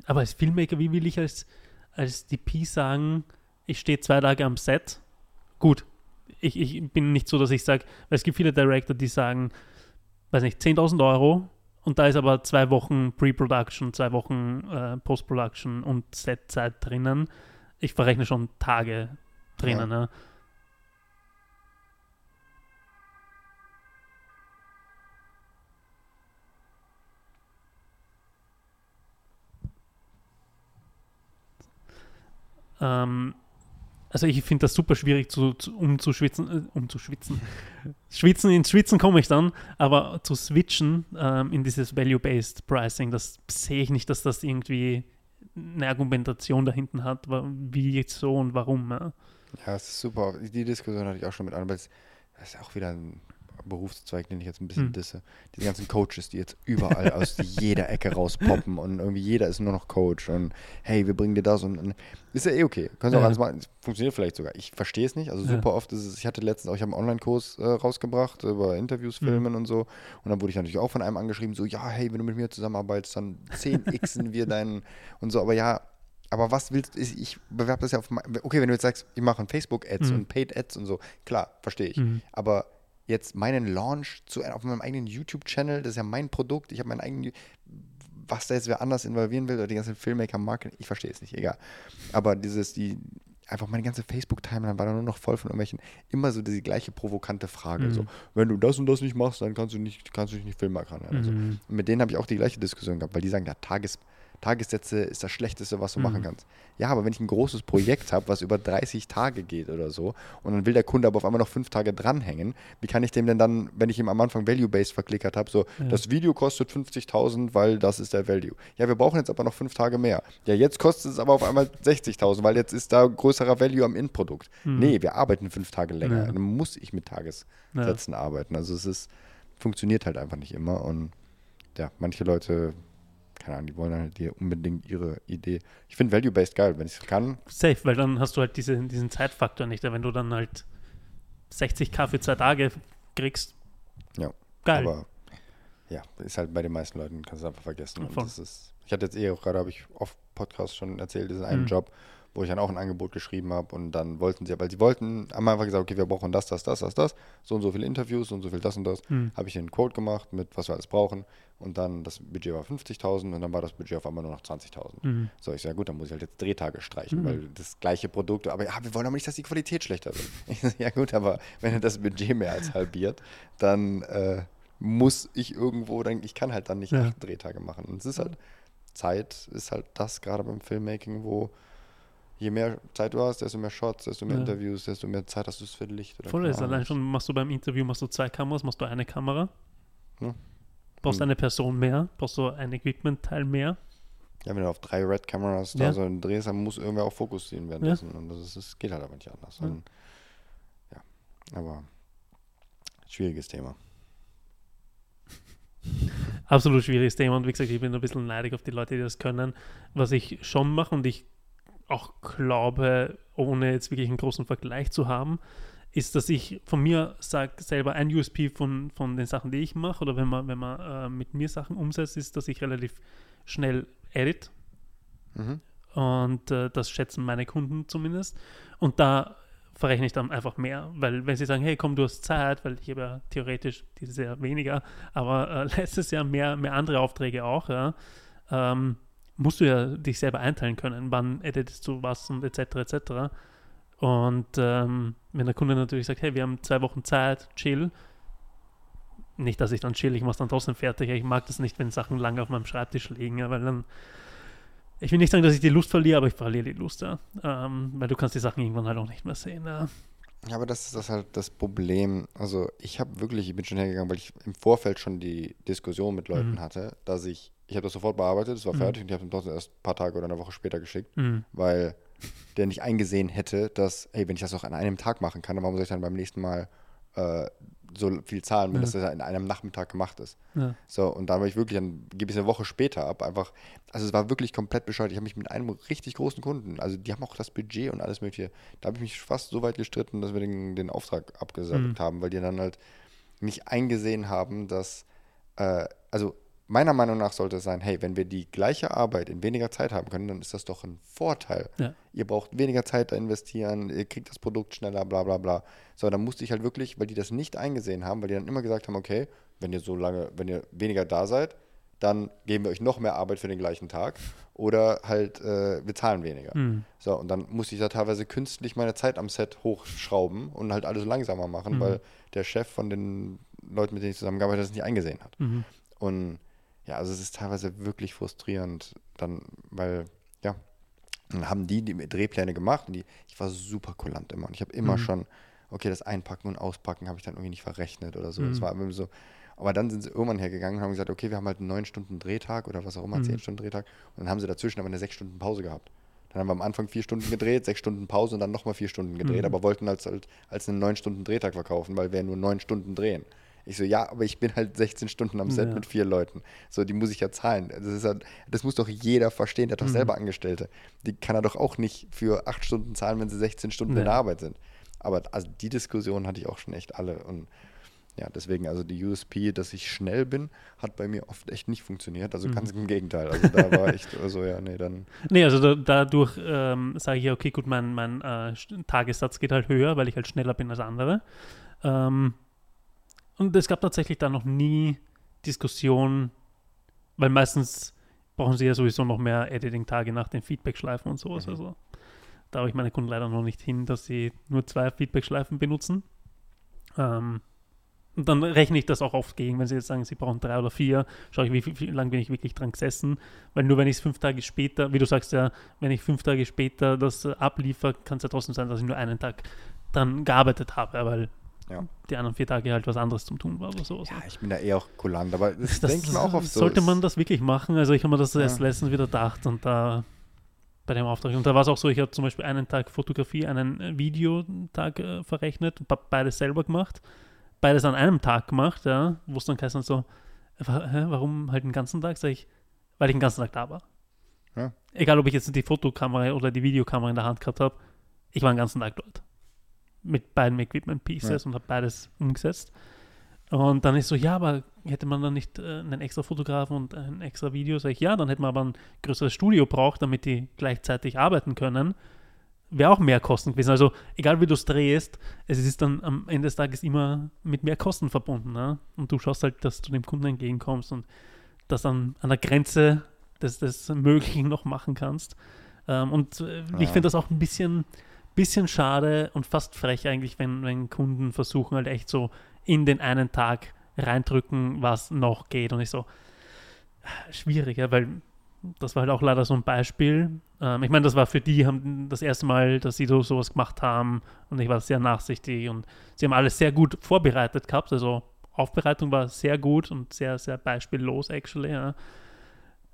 aber als Filmmaker, wie will ich als, als DP sagen, ich stehe zwei Tage am Set? Gut, ich, ich bin nicht so, dass ich sage, weil es gibt viele Director, die sagen, weiß nicht, 10.000 Euro und da ist aber zwei Wochen Pre-Production, zwei Wochen äh, Post-Production und Set-Zeit drinnen. Ich verrechne schon Tage drinnen. Ja. Ne? Ähm, also ich finde das super schwierig zu, zu umzuschwitzen, äh, umzuschwitzen. Schwitzen, (laughs) ins Schwitzen komme ich dann, aber zu switchen ähm, in dieses Value-Based Pricing, das sehe ich nicht, dass das irgendwie eine Argumentation da hinten hat, wie jetzt so und warum. Ja, ja das ist super. Die Diskussion hatte ich auch schon mit anderen, weil es ist auch wieder ein Berufszweig, den ich jetzt ein bisschen hm. disse. Diese ganzen Coaches, die jetzt überall aus (laughs) jeder Ecke rauspoppen und irgendwie jeder ist nur noch Coach und hey, wir bringen dir das und, und ist ja eh okay. Können Sie ja. auch alles machen. Funktioniert vielleicht sogar. Ich verstehe es nicht. Also super ja. oft ist es, ich hatte letztens auch, ich habe einen Online-Kurs äh, rausgebracht über Interviews, mhm. Filmen mhm. und so und dann wurde ich natürlich auch von einem angeschrieben, so ja, hey, wenn du mit mir zusammenarbeitest, dann 10xen (laughs) wir deinen und so, aber ja, aber was willst du, ich bewerbe das ja auf, okay, wenn du jetzt sagst, ich mache Facebook-Ads mhm. und Paid-Ads und so, klar, verstehe ich. Mhm. Aber jetzt meinen Launch zu, auf meinem eigenen YouTube-Channel, das ist ja mein Produkt, ich habe meinen eigenen, was da jetzt wer anders involvieren will oder die ganzen Filmmaker-Marken, ich verstehe es nicht, egal. Aber dieses, die, einfach meine ganze Facebook-Timeline war dann nur noch voll von irgendwelchen, immer so diese gleiche provokante Frage. Mhm. So, wenn du das und das nicht machst, dann kannst du nicht, kannst du dich nicht Filmmaker nennen. Mhm. Und mit denen habe ich auch die gleiche Diskussion gehabt, weil die sagen, der Tages, Tagessätze ist das Schlechteste, was du Mhm. machen kannst. Ja, aber wenn ich ein großes Projekt habe, was über 30 Tage geht oder so, und dann will der Kunde aber auf einmal noch fünf Tage dranhängen, wie kann ich dem denn dann, wenn ich ihm am Anfang Value-Based verklickert habe, so, Ja. das Video kostet 50.000, weil das ist der Value. Ja, wir brauchen jetzt aber noch fünf Tage mehr. Ja, jetzt kostet es aber auf einmal 60.000, weil jetzt ist da größerer Value am Endprodukt. Mhm. Nee, wir arbeiten fünf Tage länger. Ja. Dann muss ich mit Tagessätzen arbeiten. Also es ist, funktioniert halt einfach nicht immer. Und ja, manche Leute, keine Ahnung, die wollen halt dir unbedingt ihre Idee. Ich finde Value-Based geil, wenn ich es kann. Safe, weil dann hast du halt diese, diesen Zeitfaktor nicht. Wenn du dann halt 60k für zwei Tage kriegst. Ja, Geil. Aber ja, ist halt bei den meisten Leuten, kannst du einfach vergessen. Ist, ich hatte jetzt eh auch gerade, habe ich auf Podcast schon erzählt, diesen einen Mhm. Job, wo ich dann auch ein Angebot geschrieben habe und dann wollten sie, weil sie wollten, haben einfach gesagt, okay, wir brauchen das, das, das, das, das, so und so viele Interviews, so und so viel das und das. Hm. Habe ich einen Quote gemacht mit, was wir alles brauchen und dann das Budget war 50.000 und dann war das Budget auf einmal nur noch 20.000. Mhm. So, ich sage, gut, dann muss ich halt jetzt Drehtage streichen, Mhm. weil das gleiche Produkt, aber ja, wir wollen aber nicht, dass die Qualität schlechter wird. (laughs) Ich ja gut, aber wenn er das Budget mehr als halbiert, dann äh, muss ich irgendwo, dann, ich kann halt dann nicht Ja. acht Drehtage machen. Und es ist halt, Zeit ist halt das gerade beim Filmmaking, wo je mehr Zeit du hast, desto mehr Shots, desto mehr Ja. Interviews, desto mehr Zeit hast du für Licht. Oder Voll ist allein schon, machst du beim Interview, machst du zwei Kameras, machst du eine Kamera. Ja. Brauchst Hm. eine Person mehr, brauchst du ein Equipment-Teil mehr. Ja, wenn du auf drei Red Cameras Ja. da so drehst, dann muss irgendwer auch Fokus ziehen währenddessen. Und das, ist, das geht halt aber nicht anders. Ja. Und, ja, aber schwieriges Thema. (laughs) Absolut schwieriges Thema und wie gesagt, ich bin ein bisschen neidig auf die Leute, die das können. Was ich schon mache und ich auch glaube, ohne jetzt wirklich einen großen Vergleich zu haben, ist, dass ich von mir sage selber ein USP von, von den Sachen, die ich mache oder wenn man, wenn man äh, mit mir Sachen umsetzt, ist, dass ich relativ schnell edit Mhm. und äh, das schätzen meine Kunden zumindest. Und da verrechne ich dann einfach mehr, weil wenn sie sagen, hey komm, du hast Zeit, weil ich habe ja theoretisch dieses Jahr weniger, aber äh, (laughs) letztes Jahr mehr, mehr andere Aufträge auch, ja, ähm, musst du ja dich selber einteilen können, wann editest du was und etc. etc. Und ähm, wenn der Kunde natürlich sagt, hey, wir haben zwei Wochen Zeit, chill, nicht, dass ich dann chill, ich mache dann trotzdem fertig. Ich mag das nicht, wenn Sachen lange auf meinem Schreibtisch liegen, ja, weil dann ich will nicht sagen, dass ich die Lust verliere, aber ich verliere die Lust, ja. Ähm, weil du kannst die Sachen irgendwann halt auch nicht mehr sehen. Ja. Ja, aber das ist das halt das Problem. Also ich habe wirklich, ich bin schon hergegangen, weil ich im Vorfeld schon die Diskussion mit Leuten Mhm. hatte, dass ich, ich habe das sofort bearbeitet, es war Mhm. fertig und ich habe es trotzdem erst ein paar Tage oder eine Woche später geschickt, Mhm. weil der nicht eingesehen hätte, dass, ey, wenn ich das auch an einem Tag machen kann, dann warum soll ich dann beim nächsten Mal äh, so viel zahlen, wenn Ja. das ja in einem Nachmittag gemacht ist. Ja. So, und dann war ich wirklich, dann gebe ich es eine Woche später ab, einfach, also es war wirklich komplett bescheuert. Ich habe mich mit einem richtig großen Kunden, also die haben auch das Budget und alles mögliche, da habe ich mich fast so weit gestritten, dass wir den, den Auftrag abgesagt Mhm. haben, weil die dann halt nicht eingesehen haben, dass, äh, also meiner Meinung nach sollte es sein, hey, wenn wir die gleiche Arbeit in weniger Zeit haben können, dann ist das doch ein Vorteil. Ja. Ihr braucht weniger Zeit da investieren, ihr kriegt das Produkt schneller, bla bla bla. So, dann musste ich halt wirklich, weil die das nicht eingesehen haben, weil die dann immer gesagt haben, okay, wenn ihr so lange, wenn ihr weniger da seid, dann geben wir euch noch mehr Arbeit für den gleichen Tag oder halt äh, wir zahlen weniger. Mhm. So, und dann musste ich da teilweise künstlich meine Zeit am Set hochschrauben und halt alles langsamer machen, Mhm. weil der Chef von den Leuten, mit denen ich zusammengearbeitet habe, das nicht eingesehen hat. Mhm. Und ja, also es ist teilweise wirklich frustrierend, dann, weil, ja, dann haben die die Drehpläne gemacht und die, ich war super kulant immer und ich habe immer Mhm. schon, okay, das Einpacken und Auspacken habe ich dann irgendwie nicht verrechnet oder so. Mhm. Es war immer so, aber dann sind sie irgendwann hergegangen und haben gesagt, okay, wir haben halt einen neun Stunden Drehtag oder was auch immer, Mhm. zehn Stunden Drehtag und dann haben sie dazwischen aber eine sechs Stunden Pause gehabt. Dann haben wir am Anfang vier Stunden gedreht, sechs Stunden Pause und dann nochmal vier Stunden gedreht, Mhm. aber wollten als, halt als einen neun Stunden Drehtag verkaufen, weil wir nur neun Stunden drehen. Ich so, ja, aber ich bin halt 16 Stunden am Set Ja. mit vier Leuten. So, die muss ich ja zahlen. Das, ist halt, das muss doch jeder verstehen. Der hat doch Mhm. selber Angestellte. Die kann er doch auch nicht für acht Stunden zahlen, wenn sie 16 Stunden in Ja. der Arbeit sind. Aber also die Diskussion hatte ich auch schon echt alle. Und ja, deswegen, also die USP, dass ich schnell bin, hat bei mir oft echt nicht funktioniert. Also Mhm. ganz im Gegenteil. Also da war echt so, ja, nee, dann. (laughs) Nee, also da, dadurch ähm, sage ich ja, okay, gut, mein, mein äh, Tagessatz geht halt höher, weil ich halt schneller bin als andere. Ähm, und es gab tatsächlich da noch nie Diskussion, weil meistens brauchen sie ja sowieso noch mehr Editing-Tage nach den Feedback-Schleifen und sowas. Mhm. Also da habe ich meine Kunden leider noch nicht hin, dass sie nur zwei Feedback-Schleifen benutzen. Ähm, Und dann rechne ich das auch oft gegen, wenn sie jetzt sagen, sie brauchen drei oder vier, schaue ich, wie, wie lange bin ich wirklich dran gesessen. Weil nur wenn ich es fünf Tage später, wie du sagst ja, wenn ich fünf Tage später das äh, abliefer, kann es ja trotzdem sein, dass ich nur einen Tag dran gearbeitet habe, weil ja. die anderen vier Tage halt was anderes zum tun war oder sowas. Ja, ich bin da eher auch kulant, aber das, das denke ich mir auch oft so. Sollte man das wirklich machen? Also ich habe mir das ja. erst letztens wieder gedacht und da bei dem Auftrag. Und da war es auch so, ich habe zum Beispiel einen Tag Fotografie, einen äh, Videotag äh, verrechnet und habe beides selber gemacht beides an einem Tag gemacht, ja, wo es dann heißt so, hä, warum halt den ganzen Tag? Sag ich, weil ich den ganzen Tag da war. Ja. Egal, ob ich jetzt die Fotokamera oder die Videokamera in der Hand gehabt habe, ich war den ganzen Tag dort. Mit beiden Equipment Pieces ja. und habe beides umgesetzt. Und dann ist so, ja, aber hätte man dann nicht äh, einen extra Fotografen und ein extra Video? Sag ich, ja, dann hätte man aber ein größeres Studio braucht, damit die gleichzeitig arbeiten können wäre auch mehr Kosten gewesen. Also egal wie du es drehst, es ist dann am Ende des Tages immer mit mehr Kosten verbunden. Ne? Und du schaust halt, dass du dem Kunden entgegenkommst und das dann an der Grenze des, des Möglichen noch machen kannst. Ähm, und äh, ja. ich finde das auch ein bisschen, bisschen schade und fast frech eigentlich, wenn, wenn Kunden versuchen halt echt so in den einen Tag reindrücken, was noch geht. Und ich so, schwierig, ja, weil das war halt auch leider so ein Beispiel. Ähm, ich meine, das war für die haben das erste Mal, dass sie so sowas gemacht haben und ich war sehr nachsichtig und sie haben alles sehr gut vorbereitet gehabt. Also Aufbereitung war sehr gut und sehr, sehr beispiellos, actually. Ja.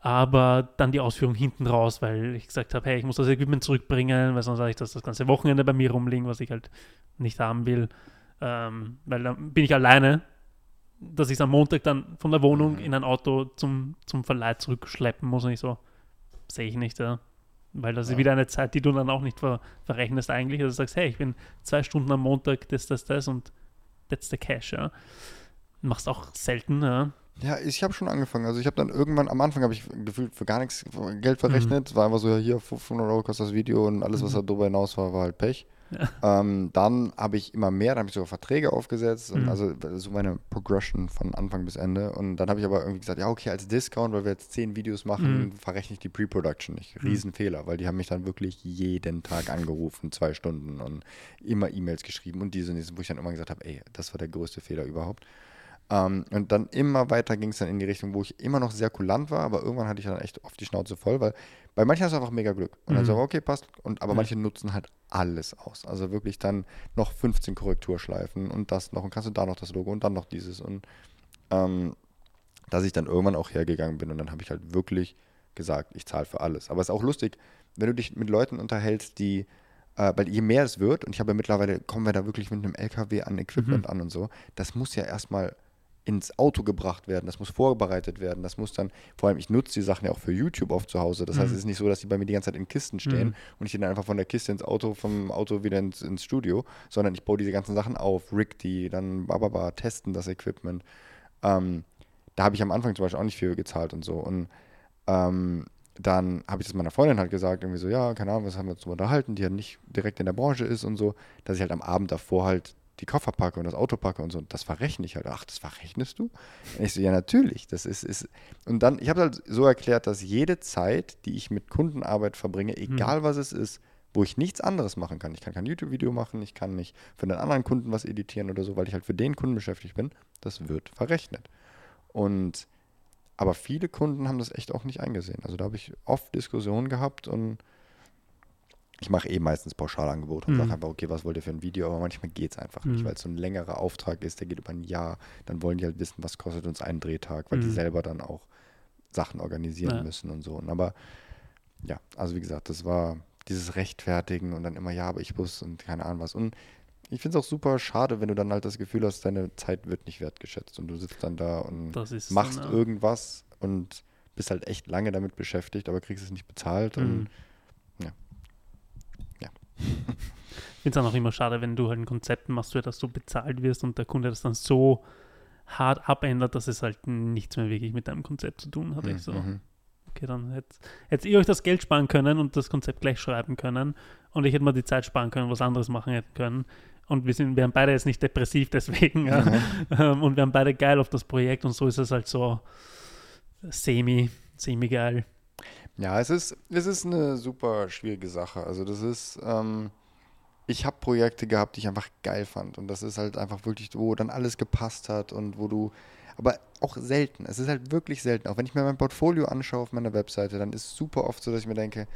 Aber dann die Ausführung hinten raus, weil ich gesagt habe, hey, ich muss das Equipment zurückbringen, weil sonst sage ich, dass das ganze Wochenende bei mir rumliegen, was ich halt nicht haben will. Ähm, weil dann bin ich alleine dass ich es am Montag dann von der Wohnung mhm. in ein Auto zum, zum Verleih zurückschleppen muss. Und ich so, sehe ich nicht, ja. Weil das ja. ist wieder eine Zeit, die du dann auch nicht ver verrechnest eigentlich. Also du sagst, hey, ich bin zwei Stunden am Montag, das, das, das und that's the cash, ja. Machst auch selten, ja. Ja, ich habe schon angefangen. Also ich habe dann irgendwann, am Anfang habe ich gefühlt für gar nichts Geld verrechnet. Mhm. War einfach so, ja, hier 500 Euro kostet das Video und alles, was mhm. darüber hinaus war, war halt Pech. Ähm, dann habe ich immer mehr, dann habe ich sogar Verträge aufgesetzt. Mhm. also so meine Progression von Anfang bis Ende. Und dann habe ich aber irgendwie gesagt, ja, okay, als Discount, weil wir jetzt zehn Videos machen, mhm. verrechne ich die Pre-Production nicht. Mhm. Riesenfehler, weil die haben mich dann wirklich jeden Tag angerufen, zwei Stunden und immer E-Mails geschrieben und diese und diese, wo ich dann immer gesagt habe, ey, das war der größte Fehler überhaupt. Ähm, und dann immer weiter ging es dann in die Richtung, wo ich immer noch sehr kulant war, aber irgendwann hatte ich dann echt oft die Schnauze voll, weil bei manchen hast du einfach mega Glück. Und dann mhm. so, okay, passt. Und, aber ja. manche nutzen halt alles aus. Also wirklich dann noch 15 Korrekturschleifen und das noch und kannst du da noch das Logo und dann noch dieses. Und ähm, dass ich dann irgendwann auch hergegangen bin und dann habe ich halt wirklich gesagt, ich zahle für alles. Aber es ist auch lustig, wenn du dich mit Leuten unterhältst, die äh, weil je mehr es wird, und ich habe ja mittlerweile, kommen wir da wirklich mit einem LKW an Equipment mhm. an und so, das muss ja erstmal ins Auto gebracht werden, das muss vorbereitet werden, das muss dann, vor allem ich nutze die Sachen ja auch für YouTube auf zu Hause, das mhm. heißt, es ist nicht so, dass die bei mir die ganze Zeit in Kisten stehen mhm. und ich die dann einfach von der Kiste ins Auto, vom Auto wieder ins, ins Studio, sondern ich baue diese ganzen Sachen auf, rig die, dann bababa, testen das Equipment. Ähm, da habe ich am Anfang zum Beispiel auch nicht viel gezahlt und so und ähm, dann habe ich das meiner Freundin halt gesagt, irgendwie so, ja, keine Ahnung, was haben wir uns unterhalten, die ja nicht direkt in der Branche ist und so, dass ich halt am Abend davor halt die Koffer packe und das Auto packe und so. Und das verrechne ich halt. Ach, das verrechnest du? Und ich so, ja, natürlich. Das ist, ist. Und dann, ich habe halt so erklärt, dass jede Zeit, die ich mit Kundenarbeit verbringe, hm. egal hm. was es ist, wo ich nichts anderes machen kann. Ich kann kein YouTube-Video machen, ich kann nicht für einen anderen Kunden was editieren oder so, weil ich halt für den Kunden beschäftigt bin. Das wird verrechnet. Und aber viele Kunden haben das echt auch nicht eingesehen. Also da habe ich oft Diskussionen gehabt und ich mache eh meistens Pauschalangebote und mhm. sage einfach, okay, was wollt ihr für ein Video? Aber manchmal geht es einfach mhm. nicht, weil es so ein längerer Auftrag ist, der geht über ein Jahr. Dann wollen die halt wissen, was kostet uns ein Drehtag, weil mhm. die selber dann auch Sachen organisieren ja. müssen und so. Und aber ja, also wie gesagt, das war dieses Rechtfertigen und dann immer, ja, aber ich muss und keine Ahnung was. Und ich finde es auch super schade, wenn du dann halt das Gefühl hast, deine Zeit wird nicht wertgeschätzt und du sitzt dann da und machst dann, ja. irgendwas und bist halt echt lange damit beschäftigt, aber kriegst es nicht bezahlt und mhm. Ich finde es auch immer schade, wenn du halt ein Konzept machst, für das du bezahlt wirst und der Kunde das dann so hart abändert, dass es halt nichts mehr wirklich mit deinem Konzept zu tun hat. Mhm. so, okay, dann hättet, hättet ihr euch das Geld sparen können und das Konzept gleich schreiben können und ich hätte mal die Zeit sparen können, was anderes machen hätten können. Und wir sind, wir haben beide jetzt nicht depressiv deswegen. Ja. Mhm. und wir haben beide geil auf das Projekt und so ist es halt so semi, semi geil. Ja, es ist, es ist eine super schwierige Sache. Also das ist, ähm, ich habe Projekte gehabt, die ich einfach geil fand. Und das ist halt einfach wirklich, wo dann alles gepasst hat und wo du, aber auch selten. Es ist halt wirklich selten. Auch wenn ich mir mein Portfolio anschaue auf meiner Webseite, dann ist es super oft so, dass ich mir denke,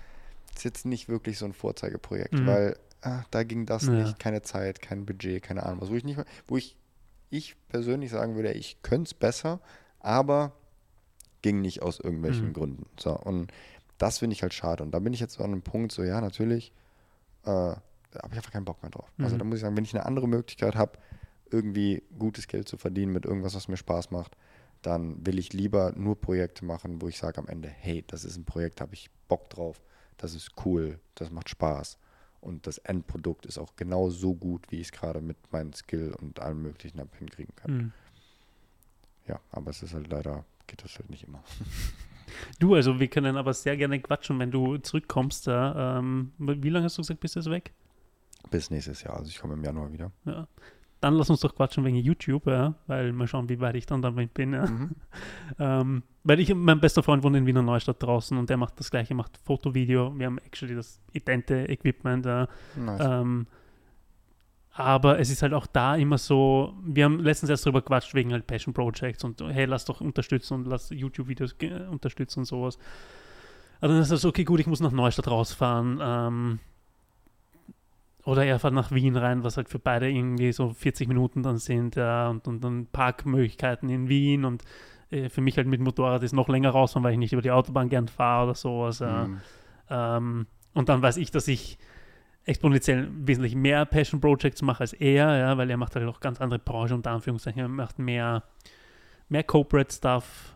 das ist jetzt nicht wirklich so ein Vorzeigeprojekt, mhm. weil ah, da ging das ja. nicht, keine Zeit, kein Budget, keine Ahnung was. Wo ich nicht, wo ich, ich persönlich sagen würde, ich könnte es besser, aber ging nicht aus irgendwelchen mhm. Gründen. So, und das finde ich halt schade. Und da bin ich jetzt an einem Punkt, so, ja, natürlich, äh, da habe ich einfach keinen Bock mehr drauf. Also mhm. Also da muss ich sagen, wenn ich eine andere Möglichkeit habe, irgendwie gutes Geld zu verdienen mit irgendwas, was mir Spaß macht, dann will ich lieber nur Projekte machen, wo ich sage am Ende, hey, das ist ein Projekt, habe ich Bock drauf, das ist cool, das macht Spaß. Und das Endprodukt ist auch genau so gut, wie ich es gerade mit meinem Skill und allem Möglichen hinkriegen kann. Mhm. Ja, aber es ist halt leider, geht das halt nicht immer. (laughs) Du, also wir können aber sehr gerne quatschen, wenn du zurückkommst. Da, ähm, wie lange hast du gesagt, bist du weg? Bis nächstes Jahr, also ich komme im Januar wieder. Ja. Dann lass uns doch quatschen wegen YouTube, ja, weil mal schauen, wie weit ich dann damit bin. Ja. Mhm. (laughs) ähm, weil ich, mein bester Freund wohnt in Wiener Neustadt draußen und der macht das gleiche, macht Foto, Video. Wir haben actually das idente Equipment. Nice. Ähm, aber es ist halt auch da immer so, wir haben letztens erst darüber quatscht wegen halt Passion Projects und hey, lass doch unterstützen und lass YouTube-Videos unterstützen und sowas. Also dann ist es okay, gut, ich muss nach Neustadt rausfahren. Ähm, oder er fährt nach Wien rein, was halt für beide irgendwie so 40 Minuten dann sind, ja, und, und dann Parkmöglichkeiten in Wien und äh, für mich halt mit Motorrad ist noch länger rausfahren, weil ich nicht über die Autobahn gern fahre oder sowas. Ja. Mhm. Ähm, und dann weiß ich, dass ich exponentiell wesentlich mehr Passion Projects mache als er, ja, weil er macht halt auch ganz andere Branchen unter Anführungszeichen. Er macht mehr, mehr Corporate Stuff,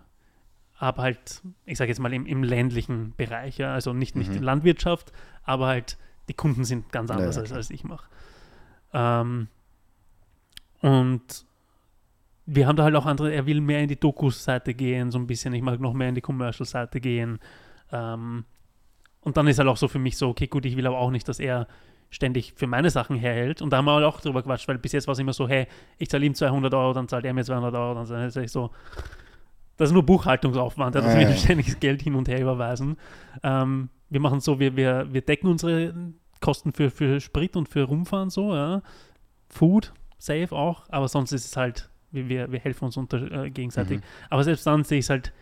aber halt, ich sage jetzt mal im, im ländlichen Bereich, ja, also nicht, nicht mhm. Landwirtschaft, aber halt die Kunden sind ganz anders ja, als, als ich mache. Ähm, und wir haben da halt auch andere, er will mehr in die Dokus-Seite gehen, so ein bisschen, ich mag noch mehr in die Commercial-Seite gehen. Ähm, und dann ist halt auch so für mich so, okay, gut, ich will aber auch nicht, dass er ständig für meine Sachen herhält. Und da haben wir halt auch drüber quatscht, weil bis jetzt war es immer so, hey, ich zahle ihm 200 Euro, dann zahlt er mir 200 Euro, dann sage ich so, das ist nur Buchhaltungsaufwand, dass wir ständig Geld hin und her überweisen. Ähm, wir machen so, wir, wir, wir decken unsere Kosten für, für Sprit und für Rumfahren so, ja. Food, safe auch, aber sonst ist es halt, wir, wir helfen uns unter, äh, gegenseitig. Mhm. Aber selbst dann sehe ich es halt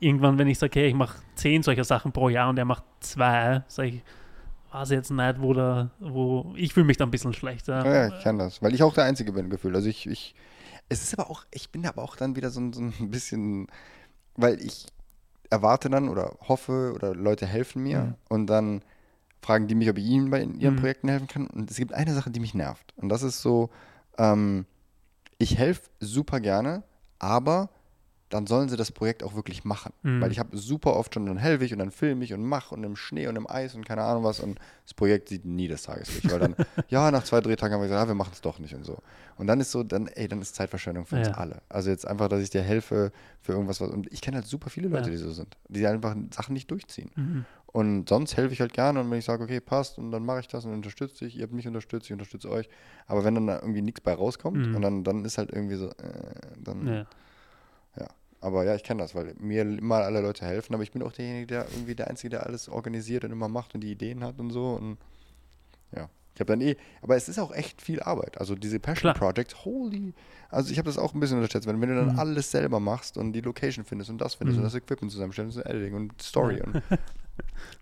irgendwann, wenn ich sage, hey, ich mache zehn solcher Sachen pro Jahr und er macht zwei, sage ich, weiß jetzt nicht, wo da, wo ich fühle mich da ein bisschen schlechter. Ja, ja ich kann das, weil ich auch der Einzige bin gefühlt. Also ich, ich, es ist aber auch, ich bin aber auch dann wieder so, so ein (laughs) bisschen, weil ich erwarte dann oder hoffe oder Leute helfen mir mhm. und dann fragen die mich, ob ich ihnen bei ihren mhm. Projekten helfen kann. Und es gibt eine Sache, die mich nervt. Und das ist so, ähm, ich helfe super gerne, aber dann sollen sie das Projekt auch wirklich machen. Mhm. Weil ich habe super oft schon, dann helfe ich und dann filme ich und mache und im Schnee und im Eis und keine Ahnung was und das Projekt sieht nie das Tageslicht. Weil dann, (laughs) ja, nach zwei Drehtagen haben wir gesagt, ja, wir machen es doch nicht und so. Und dann ist so, dann, ey, dann ist Zeitverschwendung für ja. uns alle. Also jetzt einfach, dass ich dir helfe für irgendwas, was, und ich kenne halt super viele Leute, ja. die so sind, die einfach Sachen nicht durchziehen. Mhm. Und sonst helfe ich halt gerne und wenn ich sage, okay, passt und dann mache ich das und unterstütze dich, ihr habt mich unterstützt, ich unterstütze euch. Aber wenn dann da irgendwie nichts bei rauskommt mhm. und dann, dann ist halt irgendwie so, äh, dann, ja. Aber ja, ich kenne das, weil mir immer alle Leute helfen, aber ich bin auch derjenige, der irgendwie der Einzige, der alles organisiert und immer macht und die Ideen hat und so. Und ja. Ich habe dann eh, aber es ist auch echt viel Arbeit. Also diese Passion Klar. Projects, holy. Also ich habe das auch ein bisschen unterschätzt, wenn, wenn du dann mhm. alles selber machst und die Location findest und das findest mhm. und das Equipment zusammenstellst und Editing und Story. Ja. Und, (laughs) und,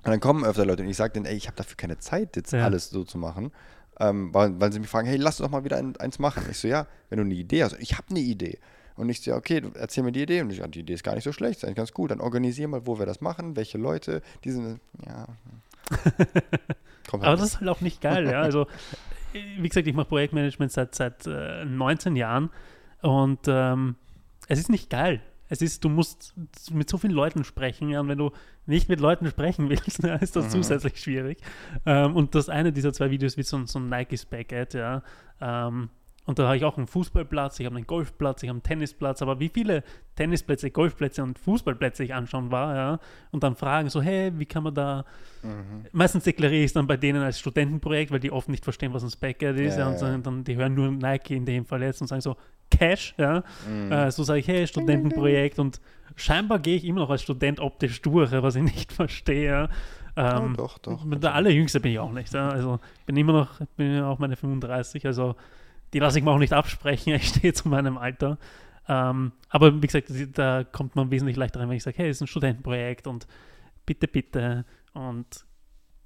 dann kommen öfter Leute und ich sage denen, ey, ich habe dafür keine Zeit, jetzt ja. alles so zu machen. Ähm, weil, weil sie mich fragen, hey, lass doch mal wieder ein, eins machen. Ich so, ja, wenn du eine Idee hast. Ich habe eine Idee. Und ich so, okay, erzähl mir die Idee. Und ich, ja, die Idee ist gar nicht so schlecht, ist eigentlich ganz gut. Dann organisier mal, wo wir das machen, welche Leute, die sind, ja. Halt Aber das ist halt auch nicht geil, ja. Also, wie gesagt, ich mache Projektmanagement seit, seit äh, 19 Jahren und ähm, es ist nicht geil. Es ist, du musst mit so vielen Leuten sprechen, ja, und wenn du nicht mit Leuten sprechen willst, (laughs) dann ist das mhm. zusätzlich schwierig. Ähm, und das eine dieser zwei Videos wie so, so ein Nike-Spec-Ad, ja. Ähm, und da habe ich auch einen Fußballplatz, ich habe einen Golfplatz, ich habe einen Tennisplatz, aber wie viele Tennisplätze, Golfplätze und Fußballplätze ich anschauen war, ja, und dann fragen so, hey, wie kann man da, mhm. meistens deklariere ich es dann bei denen als Studentenprojekt, weil die oft nicht verstehen, was ein Spec-Ad ist, ja, ja, und sagen, dann, die hören nur Nike in dem Fall jetzt und sagen so, Cash, ja, mhm. äh, so sage ich, hey, Studentenprojekt und scheinbar gehe ich immer noch als Student optisch durch, was ich nicht (laughs) verstehe, Ähm, oh, doch, doch. Der allerjüngste bin ich auch nicht. Ja. Also bin immer noch, bin ja auch meine 35, also die lasse ich mir auch nicht absprechen. (laughs) Ich stehe zu meinem Alter. Ähm, aber wie gesagt, da kommt man wesentlich leichter rein, wenn ich sage, hey, es ist ein Studentenprojekt und bitte, bitte und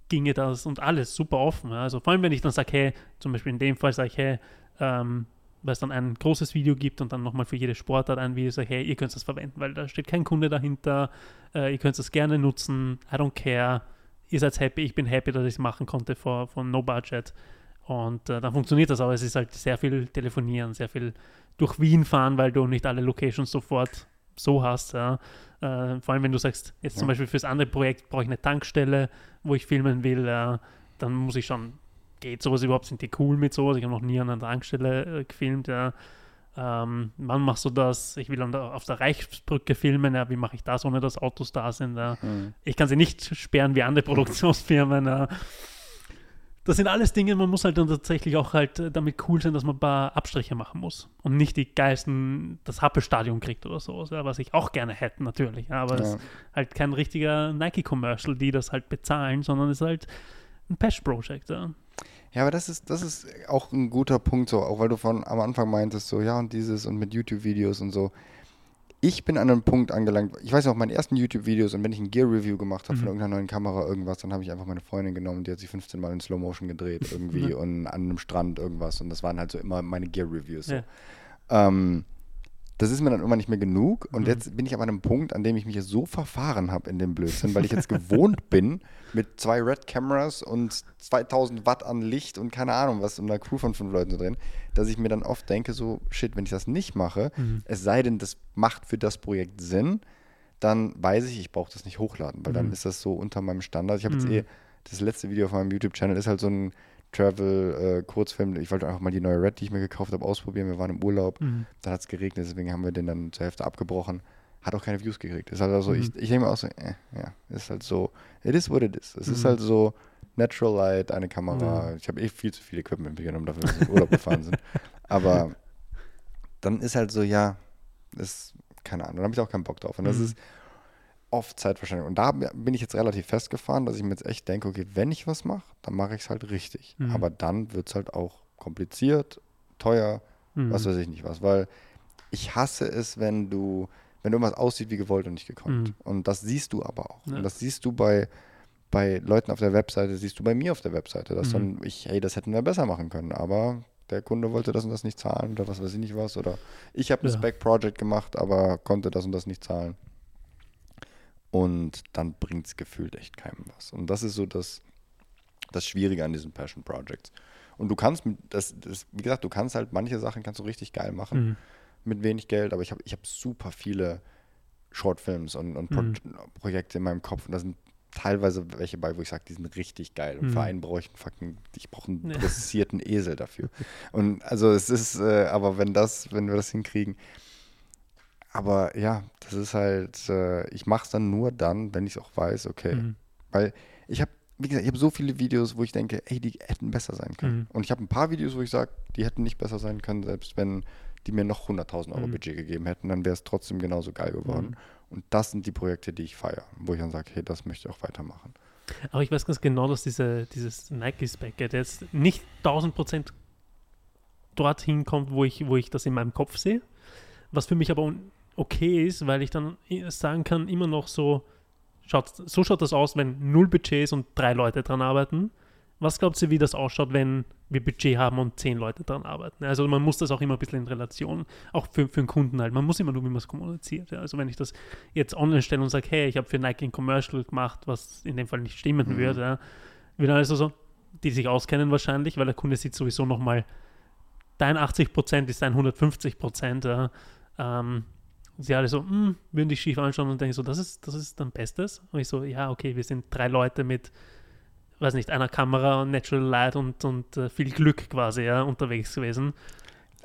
ginge das und alles super offen. Also vor allem, wenn ich dann sage, hey, zum Beispiel in dem Fall sage ich, hey, ähm, weil es dann ein großes Video gibt und dann nochmal für jede Sportart ein Video, sage, hey, ihr könnt das verwenden, weil da steht kein Kunde dahinter, äh, ihr könnt das gerne nutzen, I don't care, ihr seid happy, ich bin happy, dass ich es machen konnte von No Budget. Und äh, dann funktioniert das, aber es ist halt sehr viel telefonieren, sehr viel durch Wien fahren, weil du nicht alle Locations sofort so hast. Ja. Äh, vor allem, wenn du sagst, jetzt ja. zum Beispiel fürs andere Projekt brauche ich eine Tankstelle, wo ich filmen will, äh, dann muss ich schon, geht sowas überhaupt, sind die cool mit sowas? Ich habe noch nie an einer Tankstelle äh, gefilmt. Ja. Ähm, wann machst du das? Ich will der, auf der Reichsbrücke filmen. Ja, wie mache ich das, ohne dass Autos da sind? Ja. Mhm. Ich kann sie nicht sperren wie andere (laughs) Produktionsfirmen. Ja das sind alles Dinge, man muss halt dann tatsächlich auch halt damit cool sein, dass man ein paar Abstriche machen muss und nicht die geilsten, das Happelstadion kriegt oder sowas, ja, was ich auch gerne hätte natürlich, ja, aber es ja. ist halt kein richtiger Nike-Commercial, die das halt bezahlen, sondern es ist halt ein Patch-Project, ja. Ja, aber das ist, das ist auch ein guter Punkt, so, auch weil du von am Anfang meintest, so, ja, und dieses und mit YouTube-Videos und so ich bin an einem Punkt angelangt, ich weiß noch, meine ersten YouTube-Videos und wenn ich ein Gear-Review gemacht habe mhm. von irgendeiner neuen Kamera, irgendwas, dann habe ich einfach meine Freundin genommen, die hat sich 15 Mal in Slow Motion gedreht irgendwie und an einem Strand irgendwas und das waren halt so immer meine Gear-Reviews. So. Ja. Ähm, das ist mir dann immer nicht mehr genug. Und mhm. jetzt bin ich aber an einem Punkt, an dem ich mich so verfahren habe in dem Blödsinn, weil ich jetzt gewohnt (laughs) bin, mit zwei Red Cameras und 2000 Watt an Licht und keine Ahnung was und einer Crew von fünf Leuten drin, dass ich mir dann oft denke, so, shit, wenn ich das nicht mache, mhm. es sei denn, das macht für das Projekt Sinn, dann weiß ich, ich brauche das nicht hochladen, weil mhm. dann ist das so unter meinem Standard. Ich habe jetzt mhm. eh, das letzte Video auf meinem YouTube-Channel ist halt so ein Travel-Kurzfilm. Äh, ich wollte einfach mal die neue Red, die ich mir gekauft habe, ausprobieren. Wir waren im Urlaub, mhm. dann hat es geregnet, deswegen haben wir den dann zur Hälfte abgebrochen. Hat auch keine Views gekriegt. Ist halt also, mhm. ich, ich denke mir auch so, äh, ja, ist halt so, it is what it is. Es mhm. ist halt so Natural Light, eine Kamera. Ich habe eh viel zu viel Equipment mitgenommen, dafür, dass wir in Urlaub gefahren sind. Aber dann ist halt so, ja, ist, keine Ahnung, dann habe ich auch keinen Bock drauf. Und das mhm. ist, oft Zeitverschwendung. Und da bin ich jetzt relativ festgefahren, dass ich mir jetzt echt denke, okay, wenn ich was mache, dann mache ich es halt richtig. Mhm. Aber dann wird es halt auch kompliziert, teuer, mhm. was weiß ich nicht was. Weil ich hasse es, wenn du, wenn irgendwas aussieht wie gewollt und nicht gekonnt. Mhm. Und das siehst du aber auch. Ja. Und das siehst du bei, bei Leuten auf der Webseite, siehst du bei mir auf der Webseite, dass dann mhm. ich, hey, das hätten wir besser machen können. Aber der Kunde wollte das und das nicht zahlen oder was weiß ich nicht was. Oder ich habe ein ja. Spec-Project gemacht, aber konnte das und das nicht zahlen. Und dann bringt es gefühlt echt keinem was. Und das ist so das, das Schwierige an diesen Passion Projects. Und du kannst, das, das, wie gesagt, du kannst halt manche Sachen kannst du richtig geil machen mhm. mit wenig Geld, aber ich habe ich hab super viele Shortfilms und, und Pro mhm. Projekte in meinem Kopf und da sind teilweise welche bei, wo ich sage, die sind richtig geil. Und mhm. für einen brauche ich einen fucking, ich brauche einen dressierten Esel dafür. Und also es ist, äh, aber wenn das, wenn wir das hinkriegen, aber ja, das ist halt, äh, ich mache es dann nur dann, wenn ich es auch weiß, okay. Mhm. Weil ich habe, wie gesagt, ich habe so viele Videos, wo ich denke, ey, die hätten besser sein können. Mhm. Und ich habe ein paar Videos, wo ich sage, die hätten nicht besser sein können, selbst wenn die mir noch 100.000 Euro mhm. Budget gegeben hätten, dann wäre es trotzdem genauso geil geworden. Mhm. Und das sind die Projekte, die ich feiere, wo ich dann sage, hey, das möchte ich auch weitermachen. Aber ich weiß ganz genau, dass diese, dieses Nike-Spec jetzt nicht 1000% dorthin kommt, wo ich, wo ich das in meinem Kopf sehe. Was für mich aber okay ist, weil ich dann sagen kann, immer noch so, schaut, so schaut das aus, wenn null Budgets und drei Leute dran arbeiten. Was glaubt ihr, wie das ausschaut, wenn wir Budget haben und zehn Leute dran arbeiten? Also man muss das auch immer ein bisschen in Relation, auch für, für den Kunden halt. Man muss immer nur, wie man es kommuniziert. Ja. Also wenn ich das jetzt online stelle und sage, hey, ich habe für Nike ein Commercial gemacht, was in dem Fall nicht stimmen mhm. würde, ja, wird also so, die sich auskennen wahrscheinlich, weil der Kunde sieht sowieso nochmal, dein 80% ist dein 150%. Ja. Ähm, sie alle so, hm, würden dich schief anschauen und denken so, das ist, das ist dann Bestes. Und ich so, ja, okay, wir sind drei Leute mit, weiß nicht, einer Kamera und Natural Light und, und uh, viel Glück quasi, ja, unterwegs gewesen.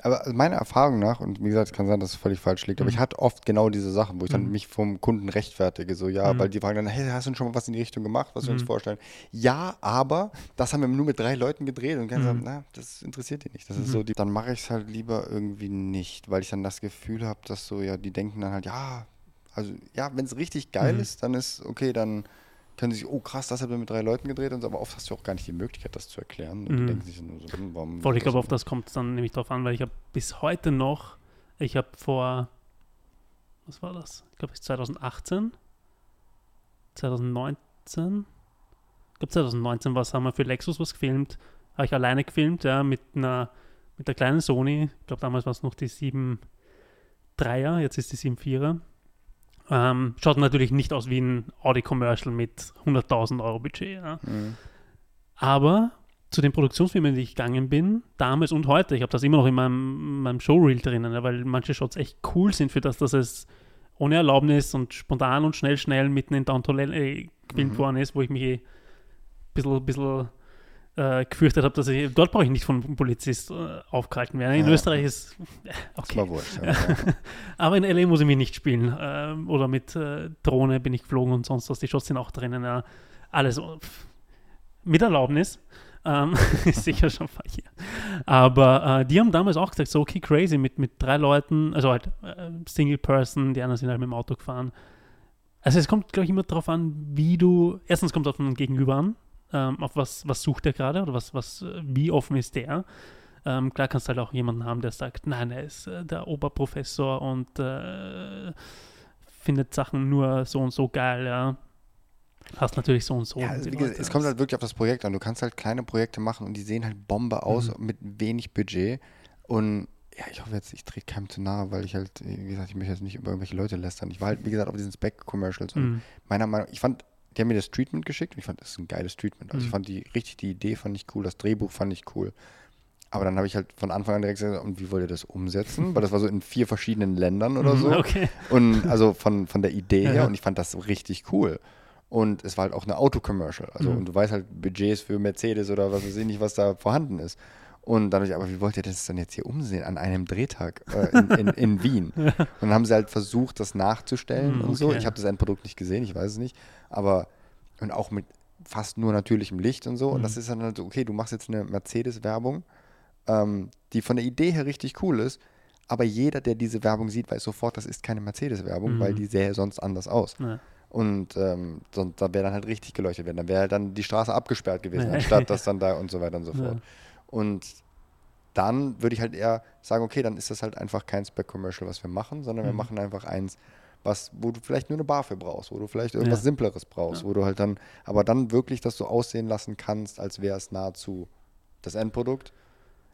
Aber meiner Erfahrung nach, und wie gesagt, es kann sein, dass es völlig falsch liegt, mhm. aber ich hatte oft genau diese Sachen, wo ich dann mhm. mich vom Kunden rechtfertige. So, ja, mhm. weil die fragen dann, hey, hast du schon mal was in die Richtung gemacht, was wir uns mhm. vorstellen? Ja, aber das haben wir nur mit drei Leuten gedreht und dann sagen, mhm. na, das interessiert die nicht. Das ist so, mhm. die, dann mache ich es halt lieber irgendwie nicht, weil ich dann das Gefühl habe, dass so, ja, die denken dann halt, ja, also ja, wenn es richtig geil ist, dann ist okay, dann können sich, oh krass, das hat man mit drei Leuten gedreht und so, aber oft hast du auch gar nicht die Möglichkeit, das zu erklären. Und Mhm. denken sich nur so, hm, warum. Voll, ich glaube, auf das kommt es dann nämlich drauf an, weil ich habe bis heute noch, ich habe vor, was war das? Ich glaube, es ist 2018, 2019, ich glaube 2019 was, haben wir für Lexus was gefilmt, habe ich alleine gefilmt, ja, mit einer, mit der kleinen Sony, ich glaube damals war es noch die 7 3er, jetzt ist die 7 4er. Ähm, schaut natürlich nicht aus wie ein Audi-Commercial mit 100.000 Euro Budget, ja. Mhm. Aber zu den Produktionsfilmen, die ich gegangen bin, damals und heute, ich habe das immer noch in meinem, meinem Showreel drinnen, weil manche Shots echt cool sind für das, dass es ohne Erlaubnis und spontan und schnell, schnell mitten in Downtown äh, gefilmt Mhm. worden ist, wo ich mich eh ein bisschen, bisschen äh, gefürchtet habe, dass ich, dort brauche ich nicht von einem Polizist äh, aufgehalten werden. In Ja. Österreich ist, äh, okay. mal wurscht. Ja. (laughs) Aber in LA muss ich mich nicht spielen. Ähm, oder mit äh, Drohne bin ich geflogen und sonst was. Die Shots sind auch drinnen. Ja. Alles oh, mit Erlaubnis. Ähm, (laughs) ist sicher schon verkehrt. Aber äh, die haben damals auch gesagt, so okay, crazy, mit, mit drei Leuten, also halt äh, Single Person, die anderen sind halt mit dem Auto gefahren. Also es kommt, glaube ich, immer darauf an, wie du, erstens kommt es auf den Gegenüber an, ähm, auf was, was sucht der gerade oder was, was, äh, wie offen ist der. Ähm, klar kannst du halt auch jemanden haben, der sagt, nein, er ist äh, der Oberprofessor und äh, findet Sachen nur so und so geil, ja. Hast natürlich so und so. Ja, also gesagt, es kommt halt wirklich auf das Projekt an. Du kannst halt kleine Projekte machen und die sehen halt Bombe aus Mhm. mit wenig Budget. Und ja, ich hoffe jetzt, ich trete keinem zu nahe, weil ich halt, wie gesagt, ich möchte jetzt nicht über irgendwelche Leute lästern. Ich war halt, wie gesagt, auf diesen Spec-Commercials und Mhm. meiner Meinung ich fand, die haben mir das Treatment geschickt und ich fand, das ist ein geiles Treatment. Also ich Mhm. fand die, richtig die Idee fand ich cool, das Drehbuch fand ich cool. Aber dann habe ich halt von Anfang an direkt gesagt, und wie wollt ihr das umsetzen? Weil das war so in vier verschiedenen Ländern oder Mhm, so. Okay. Und also von, von der Idee (laughs) her Ja. und ich fand das richtig cool. Und es war halt auch eine Autocommercial. Also Mhm. und du weißt halt Budgets für Mercedes oder was weiß ich nicht, was da vorhanden ist. Und dann ich, aber wie wollt ihr das dann jetzt hier umsehen an einem Drehtag äh, in, in, in (laughs) Wien? Und dann haben sie halt versucht, das nachzustellen Mhm, und so. okay. Ich habe das Endprodukt nicht gesehen, ich weiß es nicht. Aber und auch mit fast nur natürlichem Licht und so. Und Mhm. das ist dann halt so, okay, du machst jetzt eine Mercedes-Werbung, ähm, die von der Idee her richtig cool ist. Aber jeder, der diese Werbung sieht, weiß sofort, das ist keine Mercedes-Werbung, Mhm. weil die sähe sonst anders aus. Ja. Und ähm, sonst, da wäre dann halt richtig geleuchtet werden. Dann wäre halt dann die Straße abgesperrt gewesen, Ja. anstatt (laughs) dass dann da und so weiter und so Ja. fort. Und dann würde ich halt eher sagen, okay, dann ist das halt einfach kein Spec-Commercial, was wir machen, sondern wir Mhm. machen einfach eins, was, wo du vielleicht nur eine Bar für brauchst, wo du vielleicht irgendwas Ja. Simpleres brauchst, Ja. wo du halt dann, aber dann wirklich das so aussehen lassen kannst, als wäre es nahezu das Endprodukt,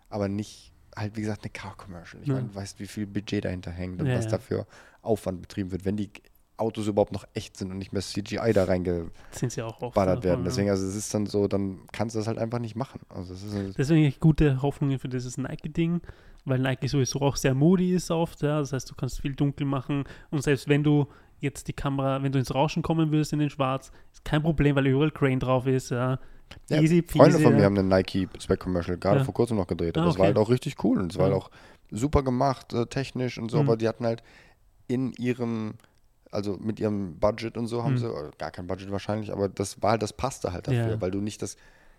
aber nicht halt, wie gesagt, eine Car-Commercial. Ich Ja. meine, du weißt, wie viel Budget dahinter hängt und was ja. dafür Aufwand betrieben wird, wenn die Autos überhaupt noch echt sind und nicht mehr CGI da reingeballert oft. werden. Deswegen, also es ist dann so, dann kannst du das halt einfach nicht machen. Also es ist, Deswegen ich gute Hoffnungen für dieses Nike-Ding, weil Nike sowieso auch sehr moody ist oft. Ja? Das heißt, du kannst viel dunkel machen und selbst wenn du jetzt die Kamera, wenn du ins Rauschen kommen würdest in den Schwarz, ist kein Problem, weil überall Crane drauf ist. Ja? Ja, Easy peasy. Freunde von mir haben einen Nike Spec Commercial gerade vor kurzem noch gedreht. Ah, das war okay. halt auch richtig cool und es war halt auch super gemacht, äh, technisch und so, Mhm. aber die hatten halt in ihrem, also mit ihrem Budget und so haben Mhm. sie, gar kein Budget wahrscheinlich, aber das war halt, das passte halt dafür, Ja. weil du nicht das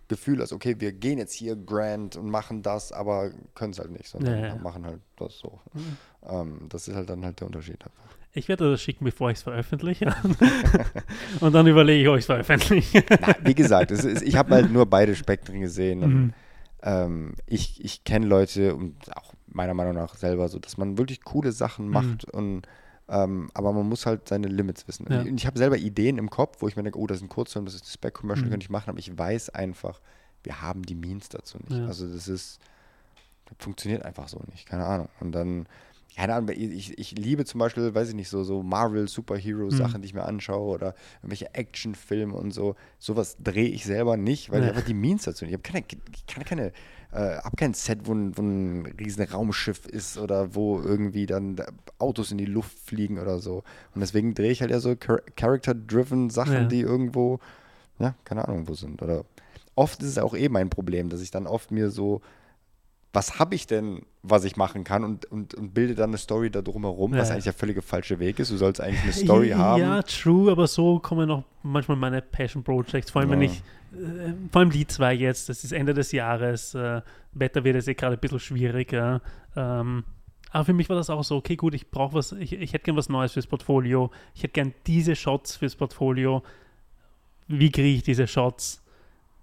Gefühl hast, okay, wir gehen jetzt hier grand und machen das, aber können es halt nicht, sondern Ja, ja. machen halt das so. Mhm. Ähm, das ist halt dann halt der Unterschied. Ich werde das schicken, bevor ich es veröffentliche. (laughs) und dann überlege ich, ob ich es veröffentliche. (laughs) Na, wie gesagt, es ist, ich habe halt nur beide Spektren gesehen und Mhm. ähm, ich, ich kenne Leute und auch meiner Meinung nach selber so, dass man wirklich coole Sachen Mhm. macht und ähm, aber man muss halt seine Limits wissen. Ja. Und ich habe selber Ideen im Kopf, wo ich mir denke, oh, das ist ein Kurzfilm, das ist ein Spec-Commercial, Mhm. könnte ich machen, aber ich weiß einfach, wir haben die Means dazu nicht. Ja. Also das ist, das funktioniert einfach so nicht, keine Ahnung. Und dann, keine Ahnung, ich, ich liebe zum Beispiel, weiß ich nicht, so, so Marvel-Superhero-Sachen, Mhm. die ich mir anschaue oder irgendwelche Actionfilme und so. Sowas drehe ich selber nicht, weil Ja. ich einfach die Means dazu nicht. Ich habe keine, ich kann keine, äh, hab kein Set, wo ein, wo ein riesen Raumschiff ist oder wo irgendwie dann da Autos in die Luft fliegen oder so. Und deswegen drehe ich halt eher so Char Character-driven Sachen, Ja. die irgendwo, ja, keine Ahnung, wo sind. Oder oft ist es auch eh mein Problem, dass ich dann oft mir so, was habe ich denn, was ich machen kann und, und, und bilde dann eine Story da drumherum, was Ja. eigentlich der völlige falsche Weg ist. Du sollst eigentlich eine Story ja, haben. Ja, true, aber so kommen auch manchmal meine Passion Projects, vor allem wenn Ja. ich, äh, vor allem die zwei jetzt, das ist Ende des Jahres, äh, Wetter wird jetzt eh gerade ein bisschen schwierig, ja. Ähm, aber für mich war das auch so, okay, gut, ich brauche was, ich, ich hätte gern was Neues fürs Portfolio, ich hätte gern diese Shots fürs Portfolio. wie kriege ich diese Shots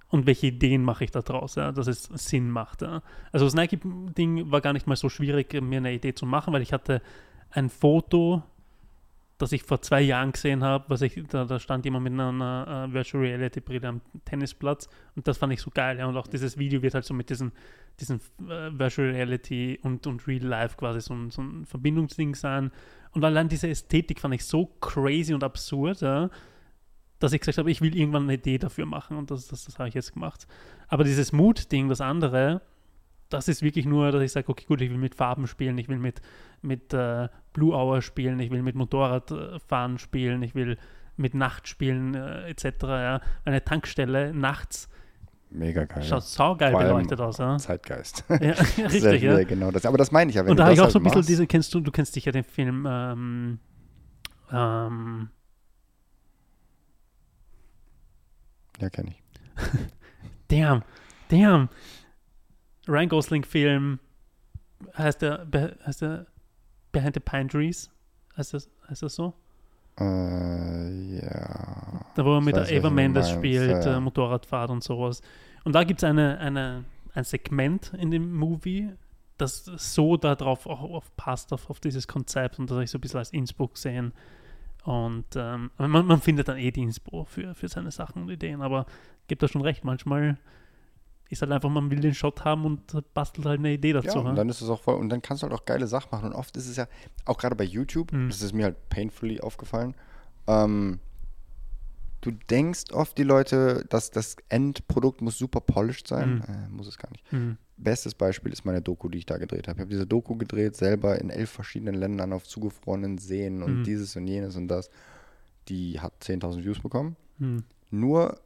und welche Ideen mache ich da draus, ja, dass es Sinn macht. Ja. Also das Nike-Ding war gar nicht mal so schwierig, mir eine Idee zu machen, weil ich hatte ein Foto, das ich vor zwei Jahren gesehen habe, was ich, da, da stand jemand mit einer uh, Virtual Reality Brille am Tennisplatz und das fand ich so geil. Ja. Und auch dieses Video wird halt so mit diesen, diesen uh, Virtual Reality und, und Real Life quasi so so ein Verbindungsding sein. Und allein diese Ästhetik fand ich so crazy und absurd, ja, dass ich gesagt habe, ich will irgendwann eine Idee dafür machen und das, das, das habe ich jetzt gemacht. Aber dieses Mut-Ding, das andere, das ist wirklich nur, dass ich sage, okay, gut, ich will mit Farben spielen, ich will mit, mit äh, Blue Hour spielen, ich will mit Motorradfahren spielen, ich will mit Nacht spielen, äh, etc. Ja. Eine Tankstelle nachts. Mega geil. Schaut saugeil beleuchtet aus. Ja. Zeitgeist. (laughs) (laughs) Ja, richtig, Sehr, ja. Genau das. Aber das meine ich ja. Wenn Und da habe ich auch halt so ein bisschen machst, diese, kennst du, du kennst sicher den Film, ähm, ähm, Ja, kenne ich. (laughs) damn, damn. Ryan Gosling-Film, heißt der, heißt der Behind the Pine Trees? Heißt das, heißt das so? Äh, ja. Da wo er mit weiß, der Eva Mendes spielt, ja, ja. Äh, Motorradfahrt und sowas. Und da gibt es eine, eine, ein Segment in dem Movie, das so darauf auch auf passt, auf, auf dieses Konzept und das habe ich so ein bisschen als Inspo gesehen. Und ähm, man, man findet dann eh die Inspo für, für seine Sachen und Ideen, aber gibt da schon recht, manchmal ist halt einfach, man will den Shot haben und bastelt halt eine Idee Ja, dazu. und ne? dann ist es auch voll, und dann kannst du halt auch geile Sachen machen. Und oft ist es ja, auch gerade bei YouTube, Mhm. das ist mir halt painfully aufgefallen, ähm, du denkst oft die Leute, dass das Endprodukt muss super polished sein. Mhm. Äh, muss es gar nicht. Mhm. Bestes Beispiel ist meine Doku, die ich da gedreht habe. Ich habe diese Doku gedreht, selber in elf verschiedenen Ländern auf zugefrorenen Seen und Mhm. dieses und jenes und das. Die hat 10.000 Views bekommen. Mhm. Nur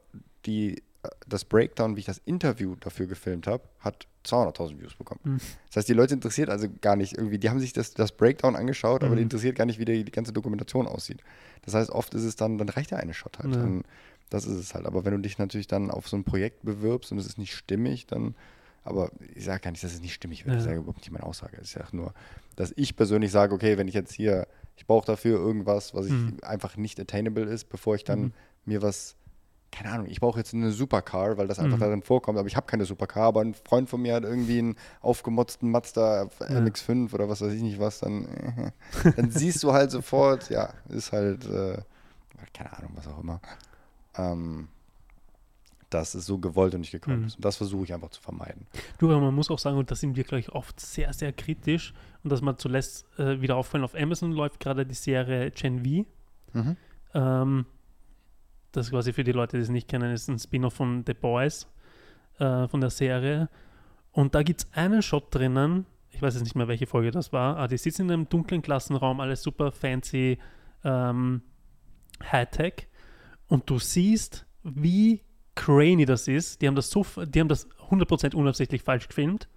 die, das Breakdown, wie ich das Interview dafür gefilmt habe, hat 200.000 Views bekommen. Mhm. Das heißt, die Leute interessiert also gar nicht irgendwie, die haben sich das, das Breakdown angeschaut, aber Mhm. die interessiert gar nicht, wie die, die ganze Dokumentation aussieht. Das heißt, oft ist es dann, dann reicht ja eine Shot halt. Ja. Dann, das ist es halt. Aber wenn du dich natürlich dann auf so ein Projekt bewirbst und es ist nicht stimmig, dann, aber ich sage gar nicht, dass es nicht stimmig wird. Ja. Ich sage überhaupt nicht meine Aussage. Ich sage nur, dass ich persönlich sage, okay, wenn ich jetzt hier, ich brauche dafür irgendwas, was ich Mhm. einfach nicht attainable ist, bevor ich dann Mhm. mir was keine Ahnung, ich brauche jetzt eine Supercar, weil das einfach Mhm. darin vorkommt, aber ich habe keine Supercar, aber ein Freund von mir hat irgendwie einen aufgemotzten Mazda MX-5 oder was weiß ich nicht was, dann, (laughs) dann siehst du halt sofort, ja, ist halt, äh, keine Ahnung, was auch immer, ähm, dass es so gewollt und nicht gekonnt Mhm. ist. Und das versuche ich einfach zu vermeiden. Du, aber man muss auch sagen, und da sind wir, glaube ich, oft sehr, sehr kritisch. Und dass man zuletzt äh, wieder auffallen, auf Amazon läuft gerade die Serie Gen V. Mhm. Ähm, das ist quasi für die Leute, die es nicht kennen, ist ein Spin-off von The Boys, äh, von der Serie. Und da gibt es einen Shot drinnen, ich weiß jetzt nicht mehr, welche Folge das war, aber die sitzen in einem dunklen Klassenraum, alles super fancy, ähm, Hightech. Und du siehst, wie crazy das ist. Die haben das so, die haben das 100% unabsichtlich falsch gefilmt.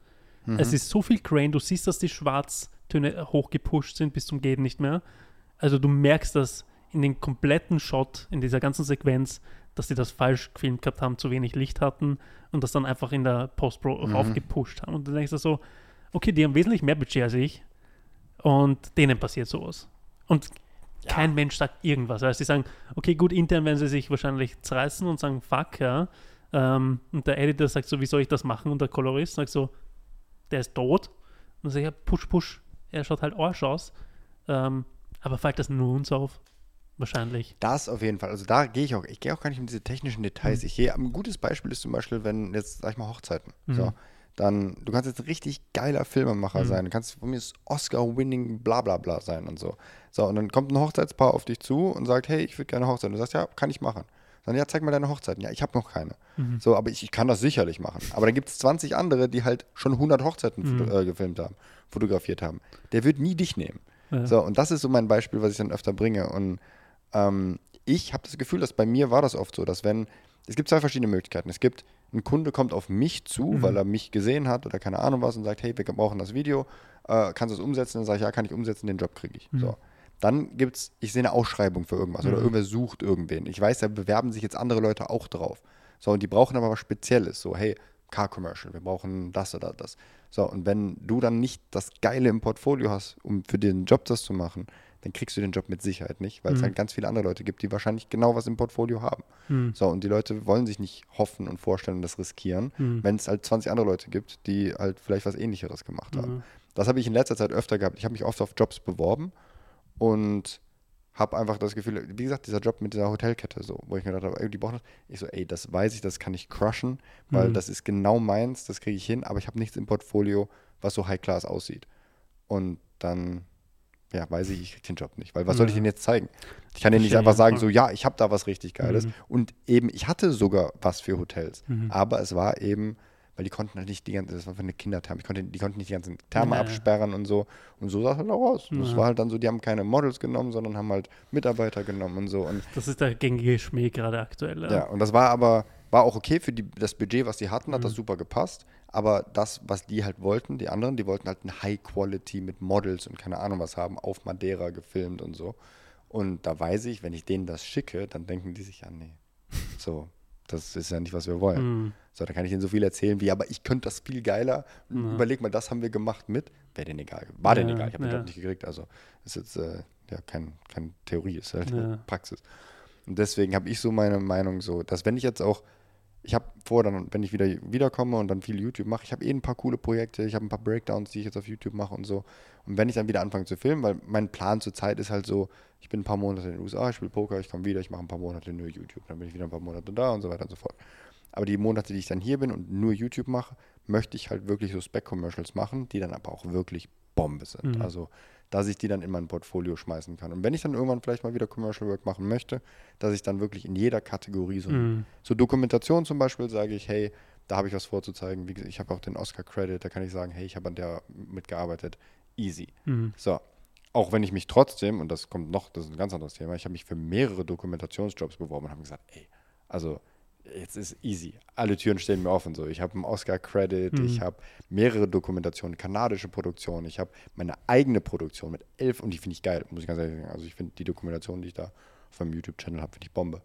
Mhm. Es ist so viel Crane, du siehst, dass die Schwarztöne hochgepusht sind bis zum Geht nicht mehr. Also du merkst das in den kompletten Shot, in dieser ganzen Sequenz, dass die das falsch gefilmt gehabt haben, zu wenig Licht hatten und das dann einfach in der Post-Pro Mhm. raufgepusht haben. Und du denkst dir so, okay, die haben wesentlich mehr Budget als ich und denen passiert sowas. Und kein Mensch sagt irgendwas. Also sie sagen, okay, gut, intern werden sie sich wahrscheinlich zerreißen und sagen, fuck, ja. Ähm, und der Editor sagt so, wie soll ich das machen? Und der Kolorist sagt so, der ist tot. Und dann sage ich, ja, push, push. Er schaut halt Arsch aus. Ähm, aber fällt das nur uns auf? Wahrscheinlich. Das auf jeden Fall. Also da gehe ich auch, ich gehe auch gar nicht in diese technischen Details. Mhm. Ich gehe, ein gutes Beispiel ist zum Beispiel, wenn jetzt, sag ich mal, Hochzeiten. So, Mhm. Dann, du kannst jetzt ein richtig geiler Filmemacher Mhm. sein. Du kannst von mir Oscar-winning bla bla bla sein und so. So, und dann kommt ein Hochzeitspaar auf dich zu und sagt, hey, ich würde gerne Hochzeit. Und du sagst, ja, kann ich machen. Dann, ja, zeig mal deine Hochzeiten. Ja, ich habe noch keine. Mhm. So, aber ich, ich kann das sicherlich machen. Aber dann gibt es 20 andere, die halt schon 100 Hochzeiten Mhm. äh, gefilmt haben, fotografiert haben. Der wird nie dich nehmen. Ja. So, und das ist so mein Beispiel, was ich dann öfter bringe. Und ähm, ich habe das Gefühl, dass bei mir war das oft so, dass wenn, es gibt zwei verschiedene Möglichkeiten. Es gibt, ein Kunde kommt auf mich zu, Mhm. weil er mich gesehen hat oder keine Ahnung was und sagt, hey, wir brauchen das Video, äh, kannst du es umsetzen? Dann sage ich, ja, kann ich umsetzen, den Job kriege ich. Mhm. So. Dann gibt es, ich sehe eine Ausschreibung für irgendwas oder Mhm. irgendwer sucht irgendwen. Ich weiß, da bewerben sich jetzt andere Leute auch drauf. So, und die brauchen aber was Spezielles. So, hey, Car Commercial, wir brauchen das oder das. So, und wenn du dann nicht das Geile im Portfolio hast, um für den Job das zu machen, dann kriegst du den Job mit Sicherheit nicht, weil es Mhm. halt ganz viele andere Leute gibt, die wahrscheinlich genau was im Portfolio haben. Mhm. So, und die Leute wollen sich nicht hoffen und vorstellen und das riskieren, Mhm. wenn es halt 20 andere Leute gibt, die halt vielleicht was ähnlicheres gemacht haben. Mhm. Das habe ich in letzter Zeit öfter gehabt. Ich habe mich oft auf Jobs beworben und habe einfach das Gefühl, wie gesagt, dieser Job mit dieser Hotelkette, so, wo ich mir gedacht habe, ey, die brauchen das. Ich so, ey, das weiß ich, das kann ich crushen, weil Mhm. das ist genau meins, das kriege ich hin, aber ich habe nichts im Portfolio, was so high-class aussieht. Und dann, ja, weiß ich, ich kriege den Job nicht, weil was soll ich Ja. denen jetzt zeigen? Ich kann denen nicht einfach ja, sagen, so, ja, ich habe da was richtig Geiles. Mhm. Und eben, ich hatte sogar was für Hotels, Mhm. aber es war eben, weil die konnten halt nicht die ganze, das war für eine Kindertherme, ich konnte, die konnten nicht die ganzen Therme Ja. absperren und so. Und so sah es halt auch aus. Und Das Ja. war halt dann so, die haben keine Models genommen, sondern haben halt Mitarbeiter genommen und so. Und Das ist der gängige Schmäh gerade aktuell. ja, und das war aber, war auch okay für die, das Budget, was die hatten, hat das Mhm. super gepasst. Aber das, was die halt wollten, die anderen, die wollten halt ein High Quality mit Models und keine Ahnung was haben, auf Madeira gefilmt und so. Und da weiß ich, wenn ich denen das schicke, dann denken die sich, ja, nee. So, das ist ja nicht, was wir wollen. Mhm. So, da kann ich denen so viel erzählen wie, aber ich könnte das viel geiler. Ja. Überleg mal, das haben wir gemacht mit. Wäre denen egal. War denen Ja, egal. Ich habe den ja. Job nicht gekriegt. Also ist jetzt äh, ja kein, keine Theorie, ist halt Ja. Praxis. Und deswegen habe ich so meine Meinung so, dass wenn ich jetzt auch, ich habe vor, dann, wenn ich wieder wiederkomme und dann viel YouTube mache, ich habe eh ein paar coole Projekte, ich habe ein paar Breakdowns, die ich jetzt auf YouTube mache und so. Und wenn ich dann wieder anfange zu filmen, weil mein Plan zur Zeit ist halt so, ich bin ein paar Monate in den USA, ich spiele Poker, ich komme wieder, ich mache ein paar Monate nur YouTube, dann bin ich wieder ein paar Monate da und so weiter und so fort. Aber die Monate, die ich dann hier bin und nur YouTube mache, möchte ich halt wirklich so Spec-Commercials machen, die dann aber auch wirklich Bombe sind. Mhm. Also, dass ich die dann in mein Portfolio schmeißen kann. Und wenn ich dann irgendwann vielleicht mal wieder Commercial Work machen möchte, dass ich dann wirklich in jeder Kategorie so, Mhm. so Dokumentation zum Beispiel sage ich, hey, da habe ich was vorzuzeigen. Wie gesagt, ich habe auch den Oscar-Credit, da kann ich sagen, hey, ich habe an der mitgearbeitet. Easy. Mhm. So. Auch wenn ich mich trotzdem, und das kommt noch, das ist ein ganz anderes Thema, ich habe mich für mehrere Dokumentationsjobs beworben und habe gesagt, ey, also jetzt ist easy. Alle Türen stehen mir offen. So, ich habe einen Oscar-Credit, Mhm. ich habe mehrere Dokumentationen, kanadische Produktion, ich habe meine eigene Produktion mit elf und die finde ich geil, muss ich ganz ehrlich sagen. Also ich finde die Dokumentation, die ich da auf meinem YouTube-Channel habe, finde ich Bombe.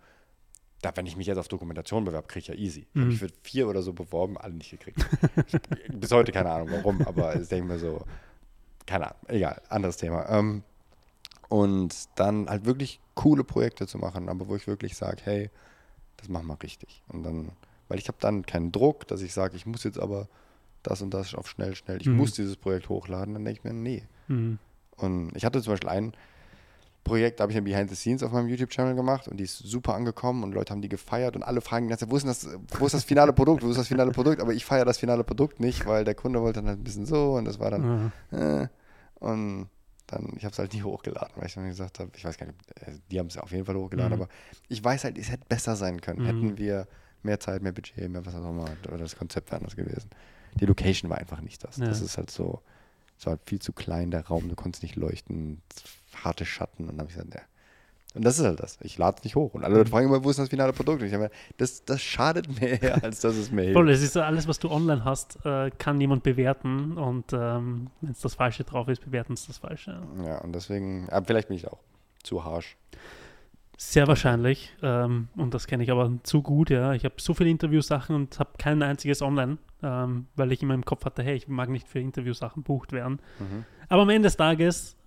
Da, wenn ich mich jetzt auf Dokumentation bewerbe, kriege ich ja easy. Ich habe Mhm. mich für vier oder so beworben, alle nicht gekriegt. ich, bis heute keine Ahnung warum, aber ich denke mir so, keine Ahnung, egal, anderes Thema. Ähm, und dann halt wirklich coole Projekte zu machen, aber wo ich wirklich sage, hey, das machen wir richtig. Und dann, weil ich habe dann keinen Druck, dass ich sage, ich muss jetzt aber das und das auf schnell, schnell, ich Mhm. muss dieses Projekt hochladen, dann denke ich mir, nee. Mhm. Und ich hatte zum Beispiel ein Projekt, da habe ich ein Behind the Scenes auf meinem YouTube-Channel gemacht und die ist super angekommen und Leute haben die gefeiert und alle fragen die ganze Zeit, wo ist das, wo ist das finale Produkt, wo ist das finale Produkt? Aber ich feiere das finale Produkt nicht, weil der Kunde wollte dann halt ein bisschen so und das war dann Ja. äh, und dann, ich habe es halt nie hochgeladen, weil ich dann gesagt habe, ich weiß gar nicht, äh, die haben es auf jeden Fall hochgeladen, Mhm. aber ich weiß halt, es hätte besser sein können. Mhm. Hätten wir mehr Zeit, mehr Budget, mehr was auch immer, oder das Konzept wäre anders gewesen. Die Location war einfach nicht das. Ja. Das ist halt so, es war halt viel zu klein, der Raum, du konntest nicht leuchten, harte Schatten und dann habe ich gesagt, ja. Und das ist halt das. Ich lade es nicht hoch. Und alle Mhm. Leute fragen immer, wo ist das finale Produkt? Und ich habe das, das schadet (laughs) mir eher, als dass es mir hilft. Voll, es ist alles, was du online hast, äh, kann jemand bewerten und ähm, wenn es das Falsche drauf ist, bewerten es das Falsche. Ja, und deswegen, aber vielleicht bin ich auch zu harsh. Sehr wahrscheinlich ähm, und das kenne ich aber zu gut, ja. Ich habe so viele Interviewsachen und habe kein einziges online, ähm, weil ich immer im Kopf hatte, hey, ich mag nicht für Interviewsachen bucht werden. Mhm. Aber am Ende des Tages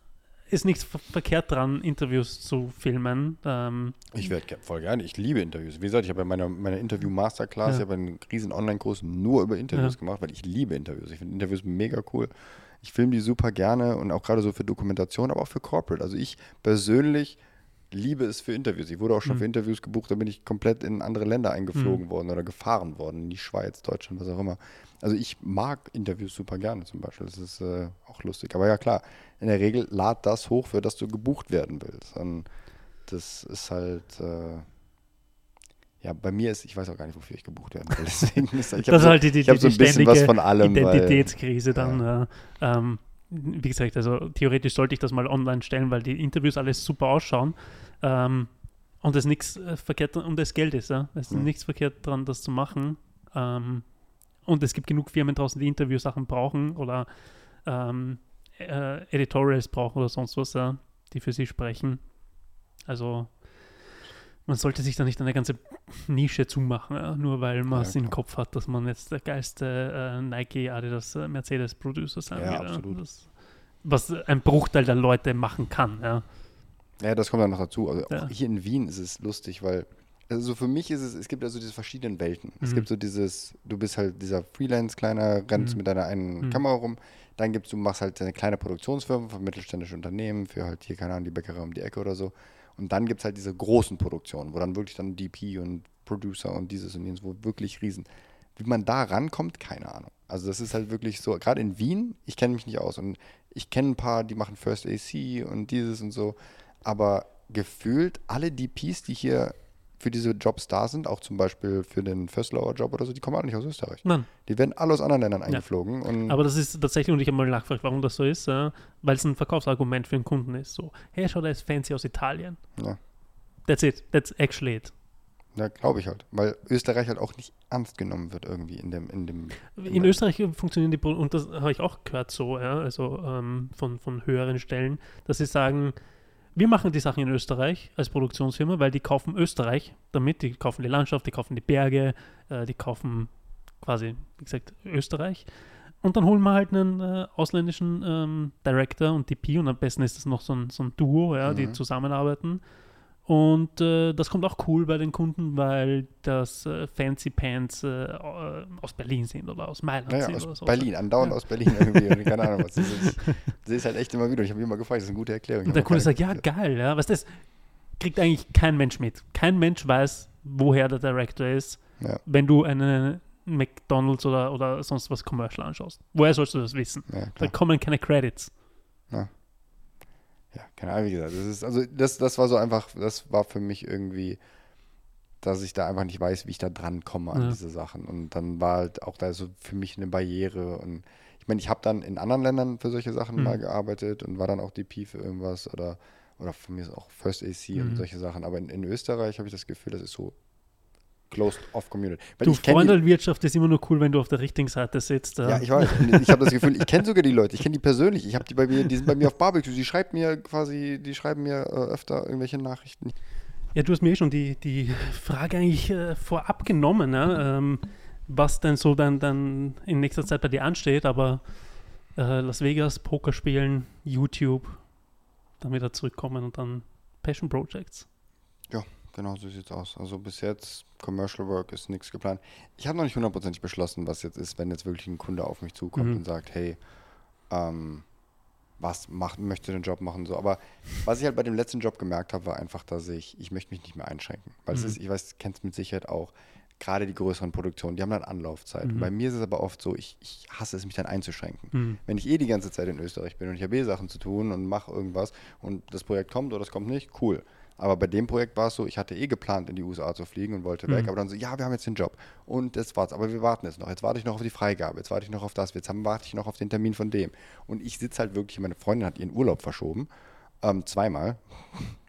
ist nichts ver verkehrt dran, Interviews zu filmen. Ähm, Ich werde voll gerne. Ich liebe Interviews. Wie gesagt, ich habe ja meine, meine Interview-Masterclass, Ja. ich habe einen riesen Online-Kurs nur über Interviews Ja. gemacht, weil ich liebe Interviews. Ich finde Interviews mega cool. Ich filme die super gerne und auch gerade so für Dokumentation, aber auch für Corporate. Also ich persönlich liebe es für Interviews. Ich wurde auch schon Mhm. für Interviews gebucht, da bin ich komplett in andere Länder eingeflogen worden oder gefahren worden, in die Schweiz, Deutschland, was auch immer. Also ich mag Interviews super gerne zum Beispiel. Das ist äh, auch lustig. Aber ja klar, in der Regel lad das hoch, für das du gebucht werden willst. Und das ist halt, äh, ja, bei mir ist, ich weiß auch gar nicht, wofür ich gebucht werden will. (laughs) Deswegen ist, ich das ist halt die, die, ich hab so die ein bisschen was von allem. Weil, Identitätskrise dann. Ja. ähm, wie gesagt, also theoretisch sollte ich das mal online stellen, weil die Interviews alles super ausschauen. Ähm, und es nichts äh, verkehrt und es Geld ist, ja. Es ist Mhm. nichts verkehrt dran, das zu machen. Ähm, und es gibt genug Firmen draußen, die Interviewsachen brauchen oder ähm, äh, Editorials brauchen oder sonst was, ja, die für sie sprechen. Also man sollte sich da nicht eine ganze Nische zumachen, ja, nur weil man Ja, es im klar. Kopf hat, dass man jetzt der geilste äh, Nike, Adidas, äh, Mercedes Producer sein Ja, will. absolut. Das, was ein Bruchteil der Leute machen kann. Ja. Ja, das kommt dann noch dazu. Also Ja. hier in Wien ist es lustig, weil also für mich ist es, es gibt also diese verschiedenen Welten. Es Mhm. gibt so dieses, du bist halt dieser Freelance, kleiner, rennst Mhm. mit deiner einen Mhm. Kamera rum. Dann gibt's, du machst halt eine kleine Produktionsfirma für mittelständische Unternehmen, für halt hier, keine Ahnung, die Bäckerei um die Ecke oder so. Und dann gibt's halt diese großen Produktionen, wo dann wirklich dann DP und Producer und dieses und jenes, wo wirklich riesen. Wie man da rankommt, keine Ahnung. Also das ist halt wirklich so, gerade in Wien, ich kenne mich nicht aus und ich kenne ein paar, die machen First AC und dieses und so, aber gefühlt alle DPs, die hier für diese Jobs da sind, auch zum Beispiel für den First Lower Job oder so, die kommen alle nicht aus Österreich. Nein, Die werden alle aus anderen Ländern eingeflogen. Und aber das ist tatsächlich, und ich habe mal nachgefragt, warum das so ist, weil es ein Verkaufsargument für den Kunden ist. So, hey, schau, der ist fancy aus Italien. ja, That's it. That's actually it. ja glaube ich halt. Weil Österreich halt auch nicht ernst genommen wird irgendwie in dem, in dem In Österreich funktionieren die, und das habe ich auch gehört so, ja, also ähm, von, von höheren Stellen, dass sie sagen, wir machen die Sachen in Österreich als Produktionsfirma, weil die kaufen Österreich damit, die kaufen die Landschaft, die kaufen die Berge, äh, die kaufen quasi, wie gesagt, Österreich. Und dann holen wir halt einen äh, ausländischen ähm, Director und DP und am besten ist das noch so ein, so ein Duo, ja, die Mhm. zusammenarbeiten. Und äh, das kommt auch cool bei den Kunden, weil das äh, Fancy Pants äh, äh, aus Berlin sind oder aus Mailand Naja, sind aus oder so. Berlin, andauernd Ja. aus Berlin irgendwie. und keine Ahnung was. Das (laughs) ist, das ist halt echt immer wieder. Ich habe mich immer gefragt, das ist eine gute Erklärung. Und der Kunde sagt, ja, geil, ja, was das kriegt eigentlich kein Mensch mit. Kein Mensch weiß, woher der Director ist, Ja, wenn du einen McDonalds oder, oder sonst was Commercial anschaust. Woher sollst du das wissen? ja, Da kommen keine Credits. Ja, keine Ahnung, wie gesagt. Das ist, also das, das war so einfach, das war für mich irgendwie, dass ich da einfach nicht weiß, wie ich da dran komme an Ja. diese Sachen. Und dann war halt auch da so für mich eine Barriere. Und ich meine, ich habe dann in anderen Ländern für solche Sachen Mhm. mal gearbeitet und war dann auch DP für irgendwas oder, oder von mir ist auch First AC Mhm. und solche Sachen. Aber in, in Österreich habe ich das Gefühl, das ist so closed off Community. Weil Du, Freundelwirtschaft ist immer nur cool, wenn du auf der richtigen Seite sitzt. ja, ich weiß. Ich habe das Gefühl, ich kenne sogar die Leute. Ich kenne die persönlich. Ich habe die bei mir, die sind bei mir auf Barbecue. Die schreiben mir quasi, die schreiben mir äh, öfter irgendwelche Nachrichten. Ja, du hast mir eh schon die, die Frage eigentlich äh, vorab genommen, ja, ähm, was denn so dann, dann in nächster Zeit bei dir ansteht, aber äh, Las Vegas, Poker spielen, YouTube, dann wieder zurückkommen und dann Passion Projects. Genau, so sieht's aus. Also bis jetzt, Commercial Work ist nichts geplant. Ich habe noch nicht hundertprozentig beschlossen, was jetzt ist, wenn jetzt wirklich ein Kunde auf mich zukommt Mhm. und sagt, hey, ähm, was macht, möchte den Job machen, so. Aber was ich halt bei dem letzten Job gemerkt habe, war einfach, dass ich, ich möchte mich nicht mehr einschränken. Weil es Mhm. ist, ich weiß, du kennst mit Sicherheit auch, gerade die größeren Produktionen, die haben dann Anlaufzeit. Mhm. Bei mir ist es aber oft so, ich, ich hasse es, mich dann einzuschränken. Hm. Wenn ich eh die ganze Zeit in Österreich bin und ich habe eh Sachen zu tun und mache irgendwas und das Projekt kommt oder es kommt nicht, cool. Aber bei dem Projekt war es so, ich hatte eh geplant, in die USA zu fliegen und wollte weg, Mhm. aber dann so, ja, wir haben jetzt den Job und das war's, aber wir warten jetzt noch. Jetzt warte ich noch auf die Freigabe, jetzt warte ich noch auf das, jetzt haben, warte ich noch auf den Termin von dem. Und ich sitze halt wirklich, meine Freundin hat ihren Urlaub verschoben, ähm, zweimal. (laughs)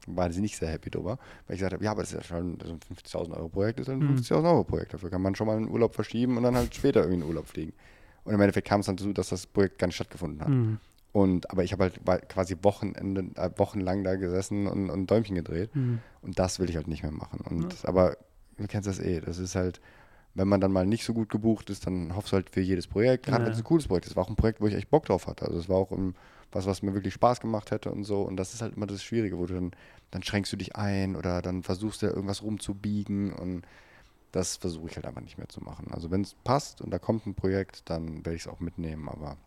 War sie nicht sehr happy drüber, weil ich gesagt habe, ja, aber das ist ja schon ein 50.000 Euro Projekt, das ist ein Mhm. 50.000 Euro Projekt. Dafür kann man schon mal einen Urlaub verschieben und dann halt später irgendwie in den Urlaub fliegen. Und im Endeffekt kam es dann dazu, dass das Projekt gar nicht stattgefunden hat. Hm. Und, aber ich habe halt quasi Wochenende, äh, wochenlang da gesessen und, und Däumchen gedreht. Hm. Und das will ich halt nicht mehr machen. Und, Aber du kennst das eh. Das ist halt, wenn man dann mal nicht so gut gebucht ist, dann hoffst du halt für jedes Projekt. Gerade Ja. wenn es ein cooles Projekt ist. War auch ein Projekt, wo ich echt Bock drauf hatte. Also es war auch um, was, was mir wirklich Spaß gemacht hätte und so. Und das ist halt immer das Schwierige, wo du dann, dann schränkst du dich ein oder dann versuchst du irgendwas rumzubiegen und das versuche ich halt einfach nicht mehr zu machen. Also wenn es passt und da kommt ein Projekt, dann werde ich es auch mitnehmen, aber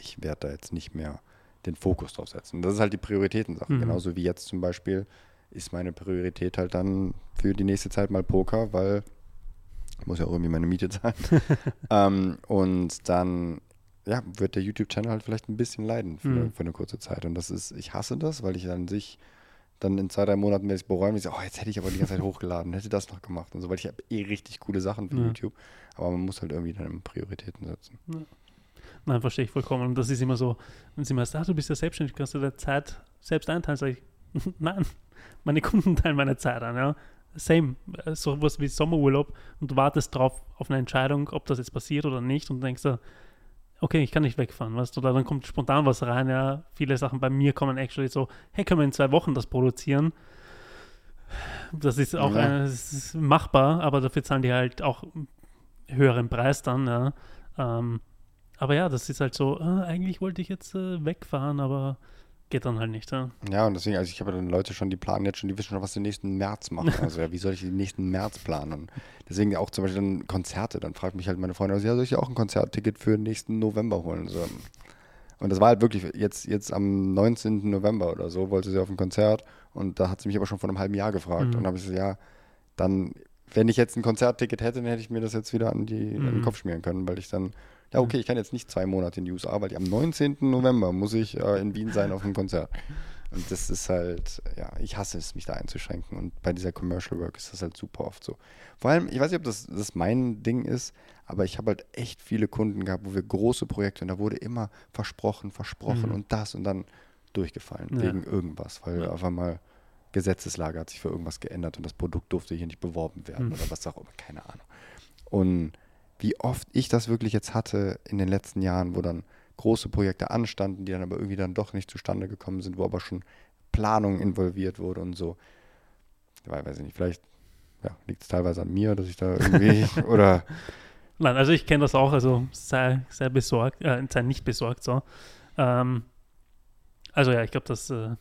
ich werde da jetzt nicht mehr den Fokus drauf setzen. Das ist halt die Prioritätensache. Mhm. Genauso wie jetzt zum Beispiel ist meine Priorität halt dann für die nächste Zeit mal Poker, weil ich muss ja auch irgendwie meine Miete zahlen. (laughs) ähm, und dann ja, wird der YouTube-Channel halt vielleicht ein bisschen leiden für, eine, Mhm. für eine kurze Zeit. Und das ist, ich hasse das, weil ich an sich dann in zwei, drei Monaten werde ich bereuen, ich sage, oh, jetzt hätte ich aber die ganze Zeit (laughs) hochgeladen, hätte das noch gemacht und so, weil ich habe eh richtig coole Sachen für Ja. YouTube. Aber man muss halt irgendwie dann Prioritäten setzen. Nein, verstehe ich vollkommen. Und das ist immer so, wenn sie mal sagt, ah, du bist ja selbstständig, kannst du der Zeit selbst einteilen, sage ich, (laughs) nein, meine Kunden teilen meine Zeit an, ja. Same, äh, sowas wie Sommerurlaub und du wartest drauf auf eine Entscheidung, ob das jetzt passiert oder nicht und denkst du, okay, ich kann nicht wegfahren, weißt du, oder dann kommt spontan was rein, ja. Viele Sachen bei mir kommen actually so, hey, können wir in zwei Wochen das produzieren? Das ist auch Ja. eine, das ist machbar, aber dafür zahlen die halt auch höheren Preis dann, ja. Ähm, aber ja, das ist halt so, äh, eigentlich wollte ich jetzt äh, wegfahren, aber geht dann halt nicht. Ja, ja und deswegen, also ich habe dann Leute schon, die planen jetzt schon, die wissen schon, was sie nächsten März machen. (laughs) Also ja, wie soll ich den nächsten März planen? Deswegen auch zum Beispiel dann Konzerte. Dann fragt mich halt meine Freundin, also, ja, soll ich ja auch ein Konzertticket für den nächsten November holen? So. Und das war halt wirklich jetzt, jetzt am 19. November oder so, wollte sie auf ein Konzert und da hat sie mich aber schon vor einem halben Jahr gefragt. Mhm. Und habe ich gesagt, ja, dann, wenn ich jetzt ein Konzertticket hätte, dann hätte ich mir das jetzt wieder an, die, mhm. an den Kopf schmieren können, weil ich dann ja, okay, ich kann jetzt nicht zwei Monate in die USA, weil am 19. November muss ich äh, in Wien sein auf einem Konzert. Und das ist halt, ja, ich hasse es, mich da einzuschränken. Und bei dieser Commercial Work ist das halt super oft so. Vor allem, ich weiß nicht, ob das, das mein Ding ist, aber ich habe halt echt viele Kunden gehabt, wo wir große Projekte und da wurde immer versprochen, versprochen mhm. und das und dann durchgefallen ja. wegen irgendwas, weil ja. auf einmal Gesetzeslage hat sich für irgendwas geändert und das Produkt durfte hier nicht beworben werden mhm. oder was auch immer, keine Ahnung. Und wie oft ich das wirklich jetzt hatte in den letzten Jahren, wo dann große Projekte anstanden, die dann aber irgendwie dann doch nicht zustande gekommen sind, wo aber schon Planung involviert wurde und so. Ich weiß ich nicht, vielleicht ja, liegt es teilweise an mir, dass ich da irgendwie (laughs) oder. Nein, also ich kenne das auch, also sei, sei besorgt, äh, sei nicht besorgt so. Ähm, also ja, ich glaube, dass äh,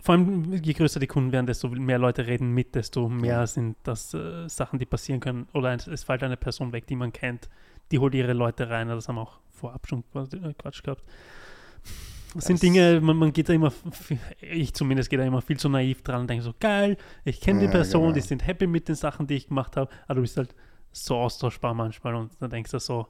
vor allem, je größer die Kunden werden, desto mehr Leute reden mit, desto mehr sind das äh, Sachen, die passieren können. Oder es, es fällt eine Person weg, die man kennt, die holt ihre Leute rein. Das haben wir auch vorab schon äh, Quatsch gehabt. Das sind Dinge, man, man, geht da immer, ich zumindest gehe da immer viel zu naiv dran und denke so, geil, ich kenne ja, die Person, genau. die sind happy mit den Sachen, die ich gemacht habe, aber du bist halt so austauschbar manchmal und dann denkst du so,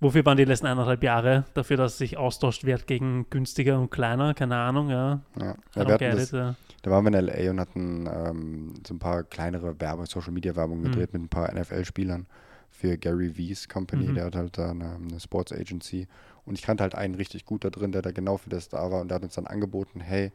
Wofür waren die letzten eineinhalb Jahre? Dafür, dass sich austauscht wird gegen günstiger und kleiner? Keine Ahnung, ja. ja. ja das, ja. Da waren wir in L.A. und hatten ähm, so ein paar kleinere Werbung, Social-Media-Werbung gedreht mhm. mit ein paar NFL-Spielern für Gary V's Company. Mhm. Der hat halt da eine, eine Sports Agency. Und ich kannte halt einen richtig gut da drin, der da genau für das da war. Und der hat uns dann angeboten, hey,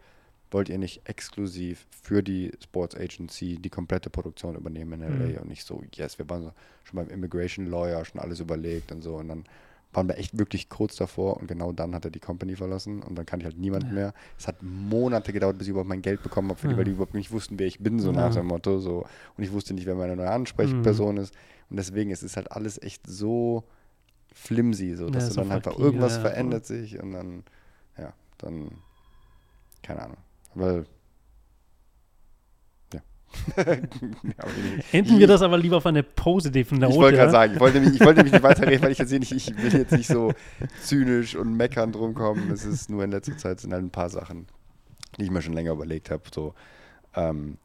wollt ihr nicht exklusiv für die Sports Agency die komplette Produktion übernehmen in LA? Mhm. Und nicht so, yes, wir waren so schon beim Immigration Lawyer, schon alles überlegt und so. Und dann waren wir echt wirklich kurz davor und genau dann hat er die Company verlassen und dann kann ich halt niemand ja. mehr. Es hat Monate gedauert, bis ich überhaupt mein Geld bekommen habe, ja. weil die überhaupt nicht wussten, wer ich bin, so ja. nach dem Motto. So. Und ich wusste nicht, wer meine neue Ansprechperson mhm. ist. Und deswegen ist es halt alles echt so flimsy, so dass ja, dann halt irgendwas verändert sich und dann, ja, dann, keine Ahnung. Weil. Ja. (laughs) Enden wir das aber lieber auf eine positiven Note. Ich wollte gerade sagen, ich wollte, mich, ich wollte mich nicht weiterreden, weil ich jetzt nicht, ich will jetzt nicht so (laughs) zynisch und meckern drum kommen. Es ist nur in letzter Zeit sind halt ein paar Sachen, die ich mir schon länger überlegt habe. So, ähm,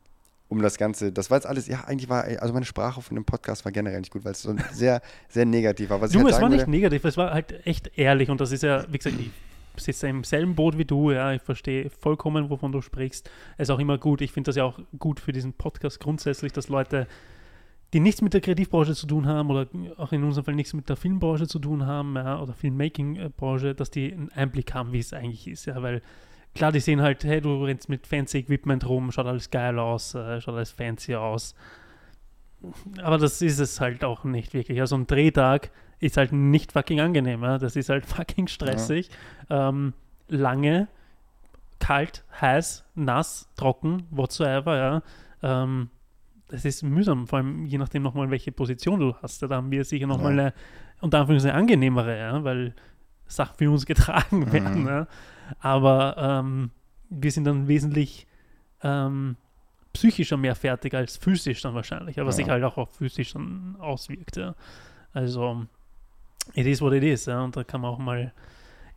um das Ganze, das war jetzt alles, ja, eigentlich war, also meine Sprache von dem Podcast war generell nicht gut, weil es so sehr, sehr negativ war. Was du, halt es war nicht negativ, es war halt echt ehrlich und das ist ja, wie gesagt, ich sitze im selben Boot wie du, ja, ich verstehe vollkommen, wovon du sprichst. Es ist auch immer gut, ich finde das ja auch gut für diesen Podcast grundsätzlich, dass Leute, die nichts mit der Kreativbranche zu tun haben oder auch in unserem Fall nichts mit der Filmbranche zu tun haben ja, oder Filmmaking-Branche, dass die einen Einblick haben, wie es eigentlich ist, ja, weil klar, die sehen halt, hey, du rennst mit fancy Equipment rum, schaut alles geil aus, äh, schaut alles fancy aus. Aber das ist es halt auch nicht wirklich. Also ein Drehtag ist halt nicht fucking angenehm. Ja? Das ist halt (laughs) fucking stressig. Ja. Ähm, lange, kalt, heiß, nass, trocken, whatsoever. Ja? Ähm, das ist mühsam, vor allem je nachdem nochmal, welche Position du hast. Da haben wir sicher nochmal ja. eine, unter Anführungszeichen, angenehmere, ja? weil Sachen für uns (laughs) getragen mhm. werden. Ja? Aber ähm, wir sind dann wesentlich ähm, psychischer mehr fertig als physisch dann wahrscheinlich, aber ja. sich halt auch auf physisch dann auswirkt. Ja. Also it is what it is, ja, und da kann man auch mal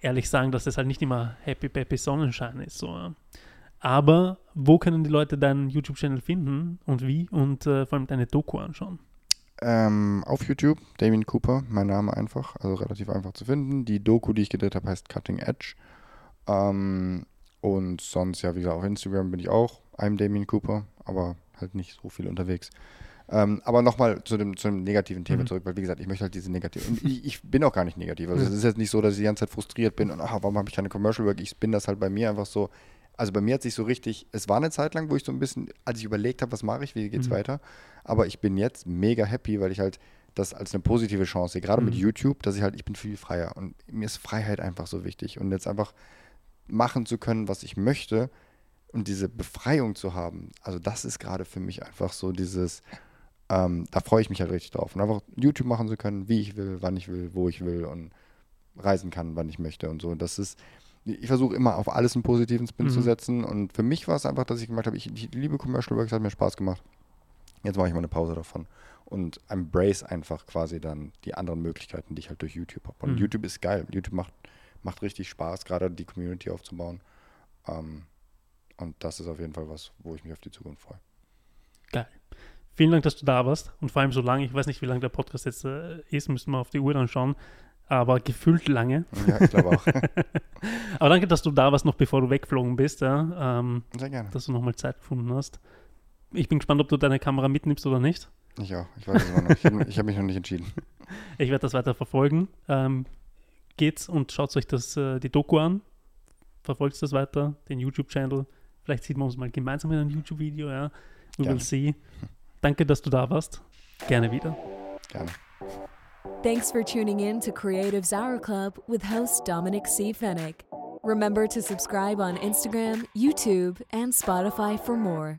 ehrlich sagen, dass das halt nicht immer Happy Peppy Sonnenschein ist. So. Aber wo können die Leute deinen YouTube-Channel finden und wie und äh, vor allem deine Doku anschauen? Ähm, auf YouTube, Damien Cooper, mein Name einfach, also relativ einfach zu finden. Die Doku, die ich gedreht habe, heißt Cutting Edge. Ähm, und sonst, ja, wie gesagt, auf Instagram bin ich auch, I'm Damien Cooper, aber halt nicht so viel unterwegs. Ähm, aber nochmal zu dem, zu dem negativen Thema mhm. zurück, weil wie gesagt, ich möchte halt diese negativen. ich, ich, bin auch gar nicht negativ. Also es ist jetzt nicht so, dass ich die ganze Zeit frustriert bin und ach, warum habe ich keine Commercial Work? Ich bin das halt bei mir einfach so. Also bei mir hat sich so richtig, es war eine Zeit lang, wo ich so ein bisschen, als ich überlegt habe, was mache ich, wie geht's mhm. weiter. Aber ich bin jetzt mega happy, weil ich halt das als eine positive Chance sehe, gerade mhm. mit YouTube, dass ich halt, ich bin viel freier und mir ist Freiheit einfach so wichtig und jetzt einfach machen zu können, was ich möchte und diese Befreiung zu haben. Also das ist gerade für mich einfach so dieses, ähm, da freue ich mich halt richtig drauf. Und einfach YouTube machen zu können, wie ich will, wann ich will, wo ich will und reisen kann, wann ich möchte und so. Und das ist, ich versuche immer auf alles einen positiven Spin Mhm. zu setzen. Und für mich war es einfach, dass ich gemerkt habe, ich, ich liebe Commercial Works, hat mir Spaß gemacht. Jetzt mache ich mal eine Pause davon und embrace einfach quasi dann die anderen Möglichkeiten, die ich halt durch YouTube habe. Und Mhm. YouTube ist geil. YouTube macht, macht richtig Spaß, gerade die Community aufzubauen. Ähm, und das ist auf jeden Fall was, wo ich mich auf die Zukunft freue. Geil. Vielen Dank, dass du da warst. Und vor allem so lange, ich weiß nicht, wie lange der Podcast jetzt äh, ist, müssen wir auf die Uhr dann schauen. Aber gefühlt lange. Ja, ich glaube auch. (laughs) Aber danke, dass du da warst, noch bevor du weggeflogen bist, ja. Ähm, Sehr gerne. dass du nochmal Zeit gefunden hast. Ich bin gespannt, ob du deine Kamera mitnimmst oder nicht. Ich auch. Ich weiß es immer noch. Ich habe hab mich noch nicht entschieden. (laughs) Ich werde das weiter verfolgen. Ähm, geht's und schaut euch das, äh, die Doku an. Verfolgt das weiter, den YouTube-Channel. Vielleicht sieht man uns mal gemeinsam in einem YouTube-Video, ja. We will see. (laughs) Danke, dass du da warst. Gerne wieder. Gerne. Thanks for tuning in to Creatives Hour Club with host Dominic C. Fennick. Remember to subscribe on Instagram, YouTube, and Spotify for more.